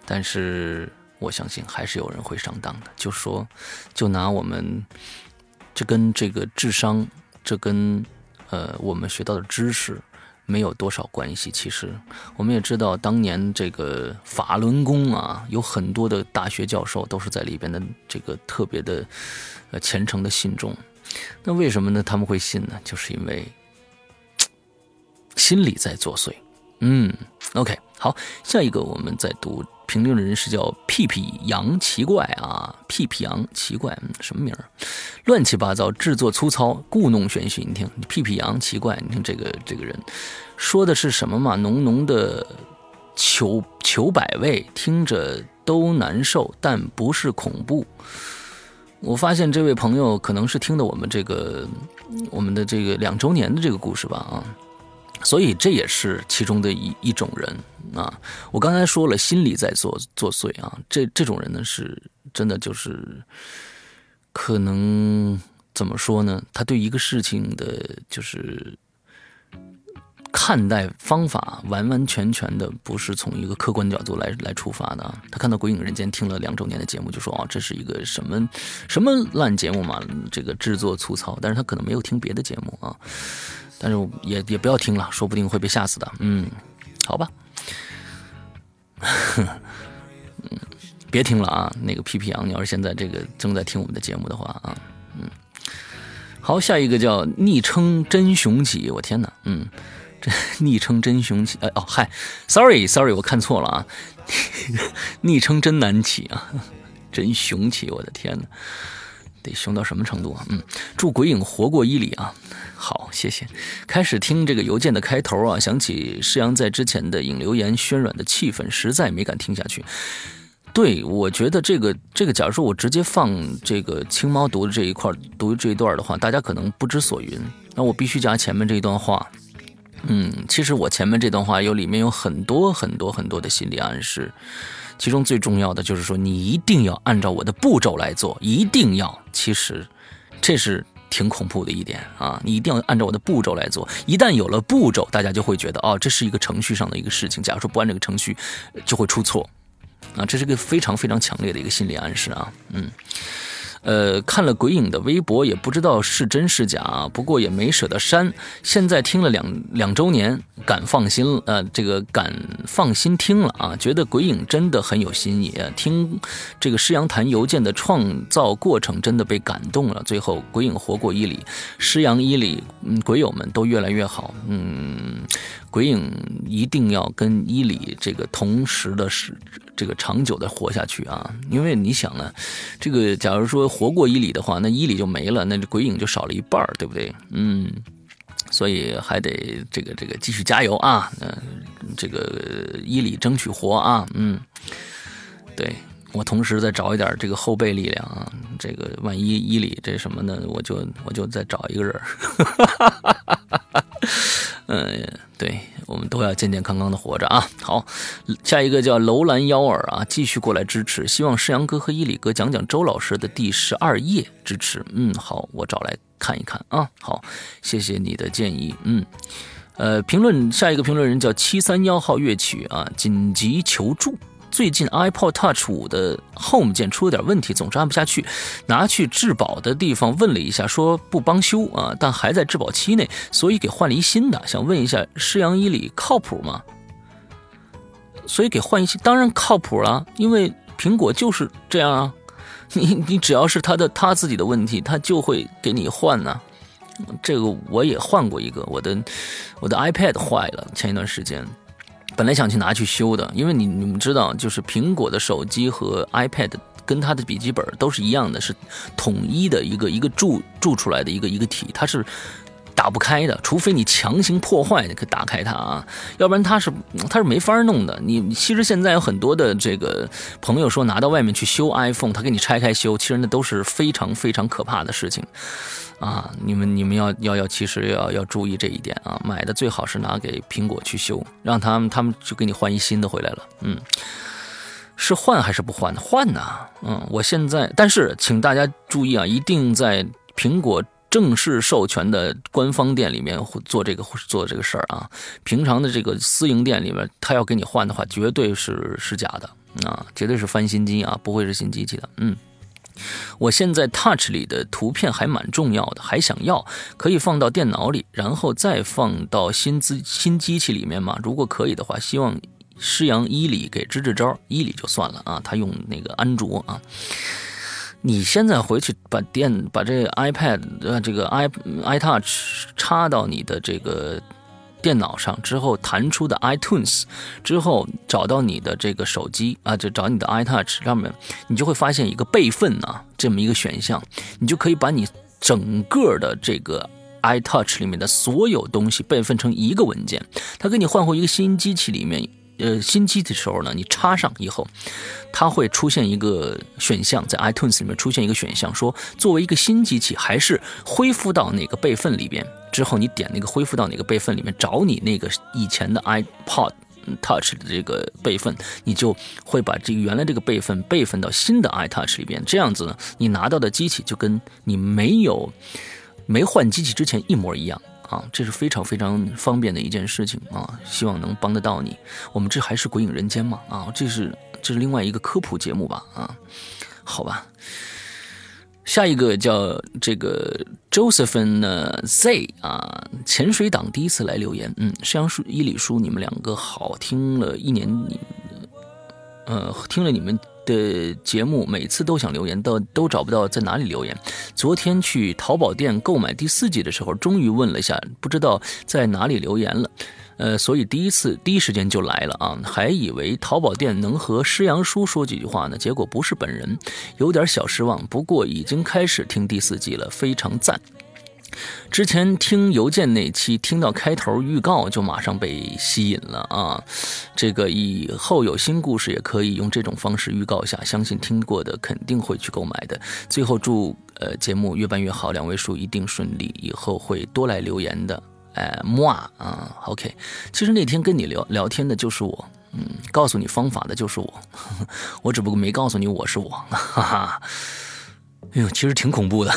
但是我相信还是有人会上当的。就说，就拿我们这跟这个智商，这跟呃我们学到的知识。没有多少关系。其实，我们也知道，当年这个法轮功啊，有很多的大学教授都是在里边的这个特别的呃虔诚的信众。那为什么呢？他们会信呢？就是因为 心理在作祟。嗯，OK，好，下一个我们再读。评论的人是叫屁屁羊奇怪啊，屁屁羊奇怪，什么名儿？乱七八糟，制作粗糙，故弄玄虚。你听，屁屁羊奇怪，你听这个这个人说的是什么嘛？浓浓的求求百味，听着都难受，但不是恐怖。我发现这位朋友可能是听的我们这个我们的这个两周年的这个故事吧啊。所以这也是其中的一一种人啊！我刚才说了，心理在作作祟啊！这这种人呢，是真的就是，可能怎么说呢？他对一个事情的，就是看待方法，完完全全的不是从一个客观角度来来出发的。他看到《鬼影人间》听了两周年的节目，就说：“哦，这是一个什么什么烂节目嘛？这个制作粗糙。”但是他可能没有听别的节目啊。但是也也不要听了，说不定会被吓死的。嗯，好吧，嗯，别听了啊。那个皮皮羊，你要是现在这个正在听我们的节目的话啊，嗯，好，下一个叫昵称真雄起，我天哪，嗯，这 昵称真雄起，哎哦嗨，sorry sorry，我看错了啊，昵称真难起啊，真雄起！我的天哪，得凶到什么程度啊？嗯，祝鬼影活过伊犁啊！好，谢谢。开始听这个邮件的开头啊，想起施阳在之前的引留言渲染的气氛，实在没敢听下去。对，我觉得这个这个，假如说我直接放这个青猫读的这一块读这一段的话，大家可能不知所云。那我必须加前面这一段话。嗯，其实我前面这段话有里面有很多很多很多的心理暗示，其中最重要的就是说你一定要按照我的步骤来做，一定要。其实这是挺恐怖的一点啊，你一定要按照我的步骤来做。一旦有了步骤，大家就会觉得哦，这是一个程序上的一个事情。假如说不按这个程序，就会出错。啊，这是个非常非常强烈的一个心理暗示啊，嗯。呃，看了鬼影的微博，也不知道是真是假，不过也没舍得删。现在听了两两周年，敢放心呃，这个敢放心听了啊，觉得鬼影真的很有新意。听这个施阳谈邮件的创造过程，真的被感动了。最后，鬼影活过伊犁，施阳伊犁，嗯，鬼友们都越来越好。嗯，鬼影一定要跟伊犁这个同时的是这个长久的活下去啊，因为你想呢，这个假如说。活过伊犁的话，那伊犁就没了，那这鬼影就少了一半对不对？嗯，所以还得这个这个继续加油啊！嗯，这个伊犁争取活啊！嗯，对我同时再找一点这个后备力量啊，这个万一伊犁这什么呢，我就我就再找一个人。哈哈哈哈哈哈嗯，对。我们都要健健康康的活着啊！好，下一个叫楼兰幺儿啊，继续过来支持，希望世阳哥和伊里哥讲讲周老师的第十二页，支持。嗯，好，我找来看一看啊。好，谢谢你的建议。嗯，呃，评论下一个评论人叫七三幺号乐曲啊，紧急求助。最近 iPod Touch 五的 Home 键出了点问题，总是按不下去。拿去质保的地方问了一下，说不帮修啊，但还在质保期内，所以给换了一新的。想问一下，施阳伊里靠谱吗？所以给换一新，当然靠谱了，因为苹果就是这样啊。你你只要是他的他自己的问题，他就会给你换呢。这个我也换过一个，我的我的 iPad 坏了，前一段时间。本来想去拿去修的，因为你你们知道，就是苹果的手机和 iPad 跟它的笔记本都是一样的，是统一的一个一个铸铸出来的一个一个体，它是打不开的，除非你强行破坏，你可打开它啊，要不然它是它是没法弄的。你其实现在有很多的这个朋友说拿到外面去修 iPhone，他给你拆开修，其实那都是非常非常可怕的事情。啊，你们你们要要要，其实要要注意这一点啊！买的最好是拿给苹果去修，让他们他们就给你换一新的回来了。嗯，是换还是不换？换呢？嗯，我现在，但是请大家注意啊，一定在苹果正式授权的官方店里面做这个做这个事儿啊。平常的这个私营店里面，他要给你换的话，绝对是是假的啊，绝对是翻新机啊，不会是新机器的。嗯。我现在 Touch 里的图片还蛮重要的，还想要，可以放到电脑里，然后再放到新资新机器里面吗？如果可以的话，希望施阳伊里给支支招，伊里就算了啊，他用那个安卓啊。你现在回去把电把这 iPad 呃这个 i iTouch 插到你的这个。电脑上之后弹出的 iTunes，之后找到你的这个手机啊，就找你的 iTouch 上面，你就会发现一个备份啊这么一个选项，你就可以把你整个的这个 iTouch 里面的所有东西备份成一个文件。它给你换回一个新机器里面，呃，新机的时候呢，你插上以后，它会出现一个选项，在 iTunes 里面出现一个选项，说作为一个新机器，还是恢复到哪个备份里边。之后你点那个恢复到哪个备份里面，找你那个以前的 iPod Touch 的这个备份，你就会把这个原来这个备份备份到新的 iTouch 里边。这样子呢，你拿到的机器就跟你没有没换机器之前一模一样啊！这是非常非常方便的一件事情啊！希望能帮得到你。我们这还是鬼影人间嘛啊！这是这是另外一个科普节目吧啊？好吧。下一个叫这个 Josephine Z 啊，潜水党第一次来留言，嗯，山阳叔、伊里叔，你们两个好，听了一年，你呃，听了你们的节目，每次都想留言，都都找不到在哪里留言。昨天去淘宝店购买第四季的时候，终于问了一下，不知道在哪里留言了。呃，所以第一次第一时间就来了啊，还以为淘宝店能和施阳叔说几句话呢，结果不是本人，有点小失望。不过已经开始听第四季了，非常赞。之前听邮件那期，听到开头预告就马上被吸引了啊！这个以后有新故事也可以用这种方式预告一下，相信听过的肯定会去购买的。最后祝呃节目越办越好，两位数一定顺利，以后会多来留言的。哎，木啊啊，OK。其实那天跟你聊聊天的就是我，嗯，告诉你方法的就是我，我只不过没告诉你我是我，哈哈。哎呦，其实挺恐怖的。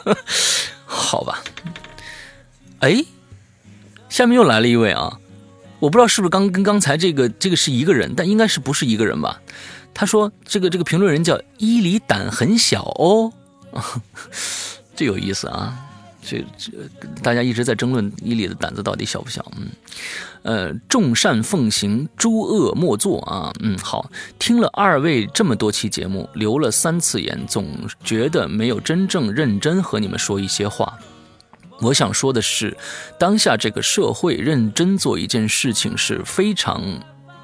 好吧，哎，下面又来了一位啊，我不知道是不是刚跟刚才这个这个是一个人，但应该是不是一个人吧？他说这个这个评论人叫伊犁胆很小哦，这有意思啊。这这，大家一直在争论伊里的胆子到底小不小？嗯，呃，众善奉行，诸恶莫作啊。嗯，好，听了二位这么多期节目，留了三次言，总觉得没有真正认真和你们说一些话。我想说的是，当下这个社会，认真做一件事情是非常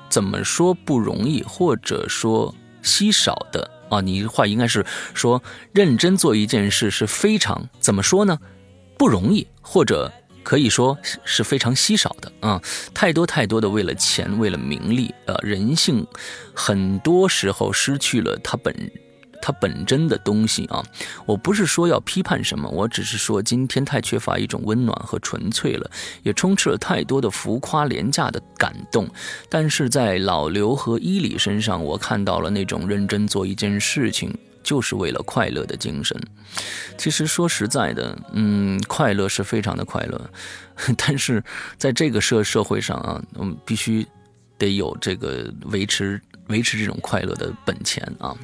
怎么说不容易，或者说稀少的啊。你话应该是说，认真做一件事是非常怎么说呢？不容易，或者可以说是非常稀少的啊！太多太多的为了钱，为了名利，呃，人性很多时候失去了它本它本真的东西啊！我不是说要批判什么，我只是说今天太缺乏一种温暖和纯粹了，也充斥了太多的浮夸廉价的感动。但是在老刘和伊里身上，我看到了那种认真做一件事情。就是为了快乐的精神。其实说实在的，嗯，快乐是非常的快乐，但是在这个社社会上啊，我们必须得有这个维持维持这种快乐的本钱啊。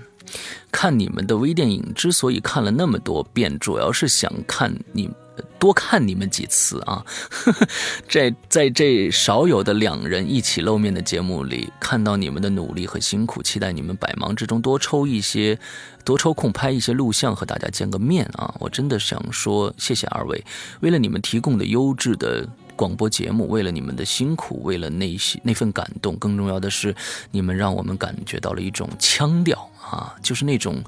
看你们的微电影，之所以看了那么多遍，主要是想看你。多看你们几次啊！在在这少有的两人一起露面的节目里，看到你们的努力和辛苦，期待你们百忙之中多抽一些，多抽空拍一些录像和大家见个面啊！我真的想说谢谢二位，为了你们提供的优质的广播节目，为了你们的辛苦，为了那些那份感动，更重要的是，你们让我们感觉到了一种腔调啊，就是那种。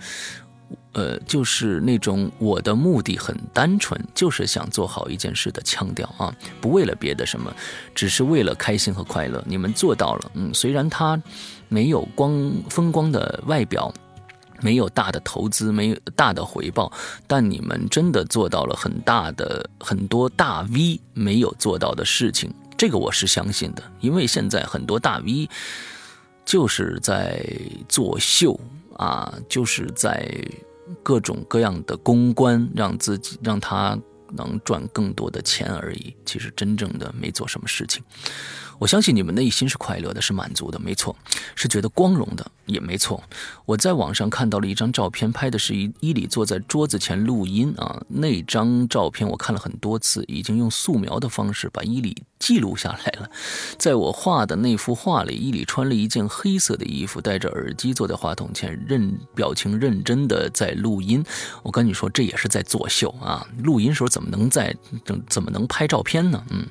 呃，就是那种我的目的很单纯，就是想做好一件事的腔调啊，不为了别的什么，只是为了开心和快乐。你们做到了，嗯，虽然他没有光风光的外表，没有大的投资，没有大的回报，但你们真的做到了很大的很多大 V 没有做到的事情，这个我是相信的，因为现在很多大 V 就是在作秀。啊，就是在各种各样的公关，让自己让他能赚更多的钱而已。其实真正的没做什么事情。我相信你们内心是快乐的，是满足的，没错，是觉得光荣的，也没错。我在网上看到了一张照片，拍的是伊伊里坐在桌子前录音啊。那张照片我看了很多次，已经用素描的方式把伊里记录下来了。在我画的那幅画里，伊里穿了一件黑色的衣服，戴着耳机坐在话筒前，认表情认真的在录音。我跟你说，这也是在作秀啊！录音时候怎么能在怎怎么能拍照片呢？嗯，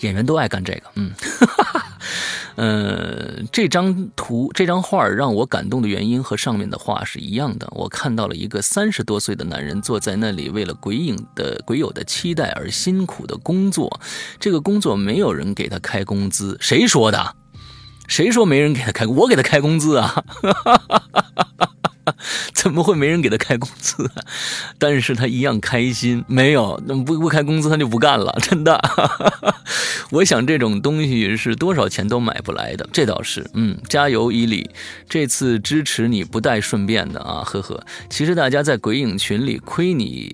演员都爱干这个，嗯。哈哈，呃，这张图、这张画让我感动的原因和上面的话是一样的。我看到了一个三十多岁的男人坐在那里，为了鬼影的鬼友的期待而辛苦的工作。这个工作没有人给他开工资，谁说的？谁说没人给他开工？我给他开工资啊！哈哈哈哈哈 怎么会没人给他开工资？但是他一样开心。没有，那不不开工资他就不干了，真的。我想这种东西是多少钱都买不来的，这倒是。嗯，加油，伊利，这次支持你不带顺便的啊，呵呵。其实大家在鬼影群里亏你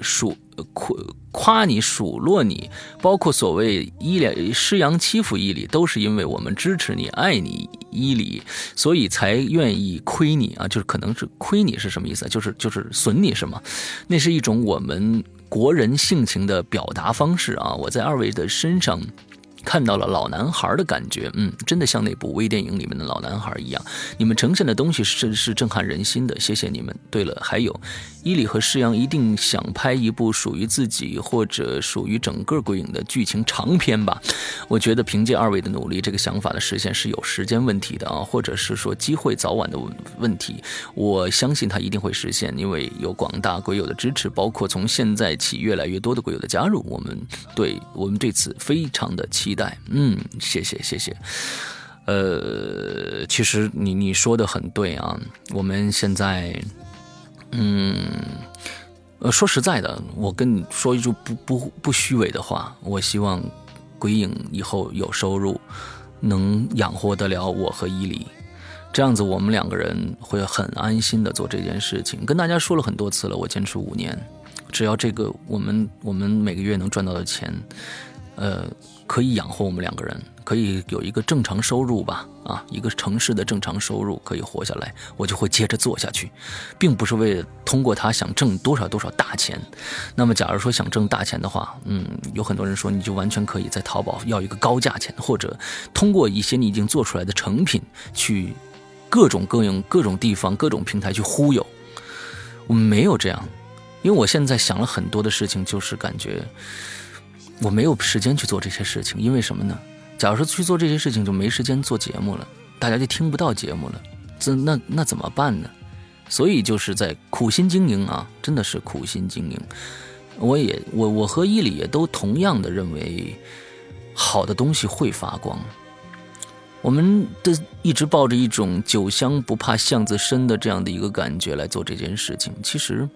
数。夸夸你数落你，包括所谓伊里施阳欺负伊里，都是因为我们支持你、爱你伊犁，所以才愿意亏你啊！就是可能是亏你是什么意思？就是就是损你是吗？那是一种我们国人性情的表达方式啊！我在二位的身上。看到了老男孩的感觉，嗯，真的像那部微电影里面的老男孩一样。你们呈现的东西是是震撼人心的，谢谢你们。对了，还有，伊里和施阳一定想拍一部属于自己或者属于整个鬼影的剧情长片吧？我觉得凭借二位的努力，这个想法的实现是有时间问题的啊，或者是说机会早晚的问题。我相信他一定会实现，因为有广大鬼友的支持，包括从现在起越来越多的鬼友的加入，我们对我们这次非常的期待。嗯，谢谢谢谢。呃，其实你你说的很对啊，我们现在，嗯，呃，说实在的，我跟你说一句不不不虚伪的话，我希望鬼影以后有收入，能养活得了我和伊犁。这样子我们两个人会很安心的做这件事情。跟大家说了很多次了，我坚持五年，只要这个我们我们每个月能赚到的钱，呃，可以养活我们两个人。可以有一个正常收入吧，啊，一个城市的正常收入可以活下来，我就会接着做下去，并不是为了通过它想挣多少多少大钱。那么，假如说想挣大钱的话，嗯，有很多人说你就完全可以在淘宝要一个高价钱，或者通过一些你已经做出来的成品去各种各样各种地方各种平台去忽悠。我们没有这样，因为我现在想了很多的事情，就是感觉我没有时间去做这些事情，因为什么呢？假如说去做这些事情，就没时间做节目了，大家就听不到节目了，这那那怎么办呢？所以就是在苦心经营啊，真的是苦心经营。我也我我和伊里也都同样的认为，好的东西会发光。我们的一直抱着一种酒香不怕巷子深的这样的一个感觉来做这件事情，其实。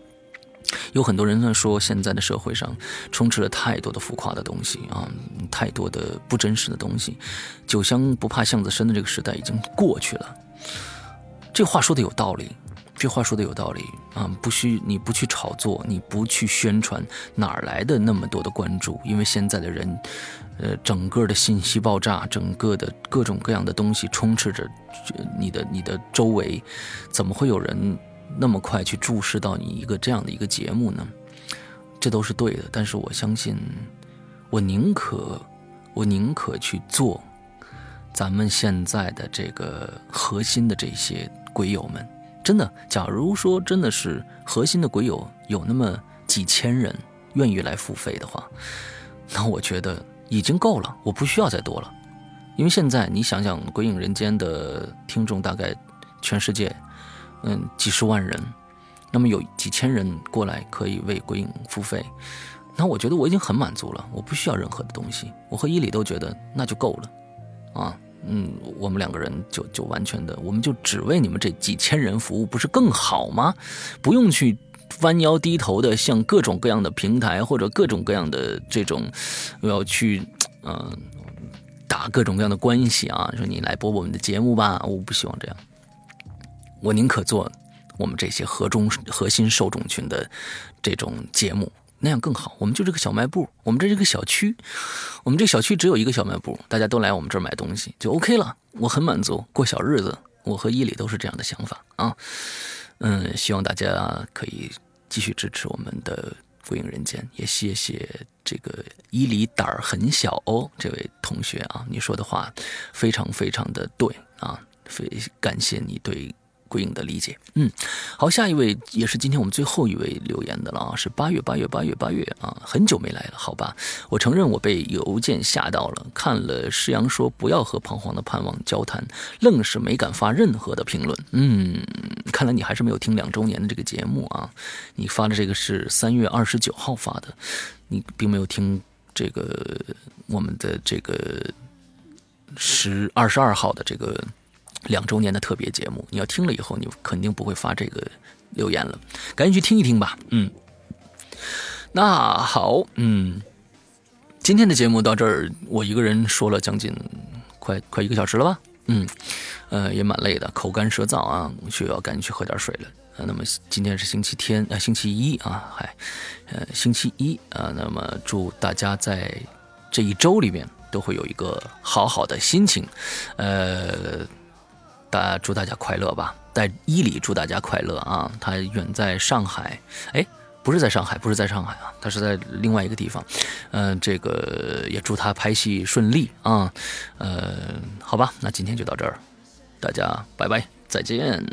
有很多人在说，现在的社会上充斥了太多的浮夸的东西啊，太多的不真实的东西。酒香不怕巷子深的这个时代已经过去了。这话说的有道理，这话说的有道理啊！不需你不去炒作，你不去宣传，哪来的那么多的关注？因为现在的人，呃，整个的信息爆炸，整个的各种各样的东西充斥着你的你的周围，怎么会有人？那么快去注视到你一个这样的一个节目呢？这都是对的，但是我相信，我宁可，我宁可去做咱们现在的这个核心的这些鬼友们。真的，假如说真的是核心的鬼友有那么几千人愿意来付费的话，那我觉得已经够了，我不需要再多了。因为现在你想想，《鬼影人间》的听众大概全世界。嗯，几十万人，那么有几千人过来可以为鬼影付费，那我觉得我已经很满足了，我不需要任何的东西。我和伊里都觉得那就够了，啊，嗯，我们两个人就就完全的，我们就只为你们这几千人服务，不是更好吗？不用去弯腰低头的向各种各样的平台或者各种各样的这种要去嗯打各种各样的关系啊，说你来播我们的节目吧，我不希望这样。我宁可做我们这些核中核心受众群的这种节目，那样更好。我们就这个小卖部，我们这是个小区，我们这小区只有一个小卖部，大家都来我们这儿买东西就 OK 了，我很满足，过小日子。我和伊里都是这样的想法啊，嗯，希望大家可以继续支持我们的《鬼影人间》，也谢谢这个伊里胆儿很小哦，这位同学啊，你说的话非常非常的对啊，非感谢你对。鬼影的理解，嗯，好，下一位也是今天我们最后一位留言的了啊，是八月八月八月八月啊，很久没来了，好吧，我承认我被邮件吓到了，看了施阳说不要和彷徨的盼望交谈，愣是没敢发任何的评论，嗯，看来你还是没有听两周年的这个节目啊，你发的这个是三月二十九号发的，你并没有听这个我们的这个十二十二号的这个。两周年的特别节目，你要听了以后，你肯定不会发这个留言了，赶紧去听一听吧。嗯，那好，嗯，今天的节目到这儿，我一个人说了将近快快一个小时了吧？嗯，呃，也蛮累的，口干舌燥啊，需要赶紧去喝点水了。那么今天是星期天，呃，星期一啊，嗨，呃，星期一啊，那么祝大家在这一周里面都会有一个好好的心情，呃。大祝大家快乐吧，在伊犁祝大家快乐啊！他远在上海，哎，不是在上海，不是在上海啊，他是在另外一个地方。嗯，这个也祝他拍戏顺利啊。呃，好吧，那今天就到这儿，大家拜拜，再见。